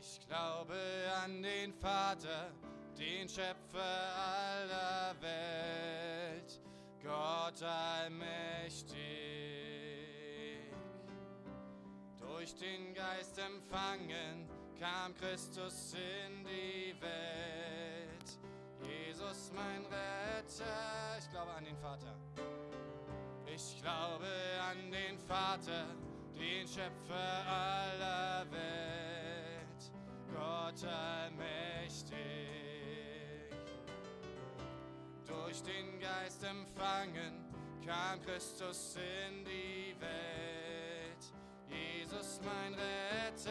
Ich glaube an den Vater, den Schöpfer aller Welt, Gott allmächtig. Durch den Geist empfangen kam Christus in die Welt. Jesus mein Retter, ich glaube an den Vater. Ich glaube an den Vater, den Schöpfer aller Welt, Gott allmächtig. Durch den Geist empfangen kam Christus in die Welt, Jesus mein Retter.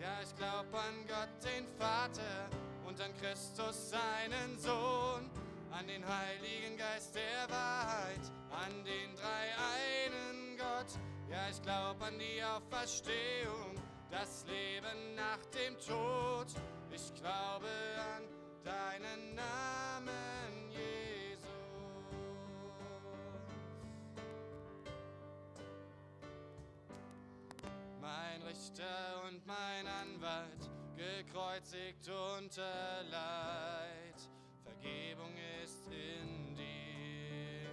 Ja, ich glaub an Gott, den Vater, und an Christus, seinen Sohn, an den Heiligen Geist der Wahrheit, an den dreieinen Gott. Ja, ich glaub an die Auferstehung, das Leben nach dem Tod. Ich glaube an deinen Namen, Jesus. Mein Richter und mein Anwalt, gekreuzigt unter Leid. Vergebung ist in dir.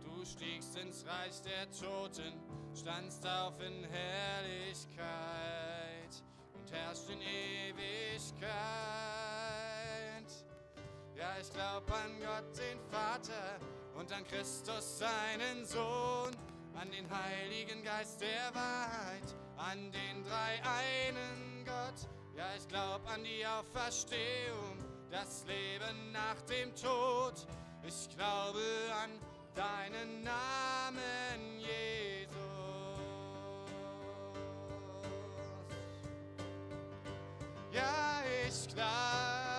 Du stiegst ins Reich der Toten, standst auf in Herrlichkeit und herrscht in Ewigkeit. Ja, ich glaub an Gott, den Vater, und an Christus, seinen Sohn, an den Heiligen Geist der Wahrheit, an den dreieinen Gott. Ja, ich glaub an die Auferstehung, das Leben nach dem Tod. Ich glaube an deinen Namen, Jesus. Ja, ich glaub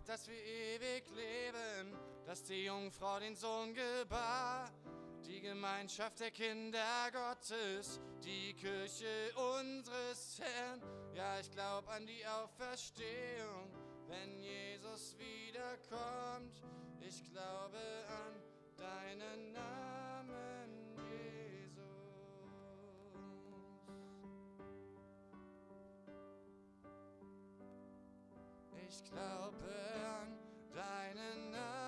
Glaub, dass wir ewig leben, dass die Jungfrau den Sohn gebar. Die Gemeinschaft der Kinder Gottes, die Kirche unseres Herrn. Ja, ich glaub an die Auferstehung, wenn Jesus wiederkommt. Ich glaube an deinen Namen, ich glaube an deinen Namen.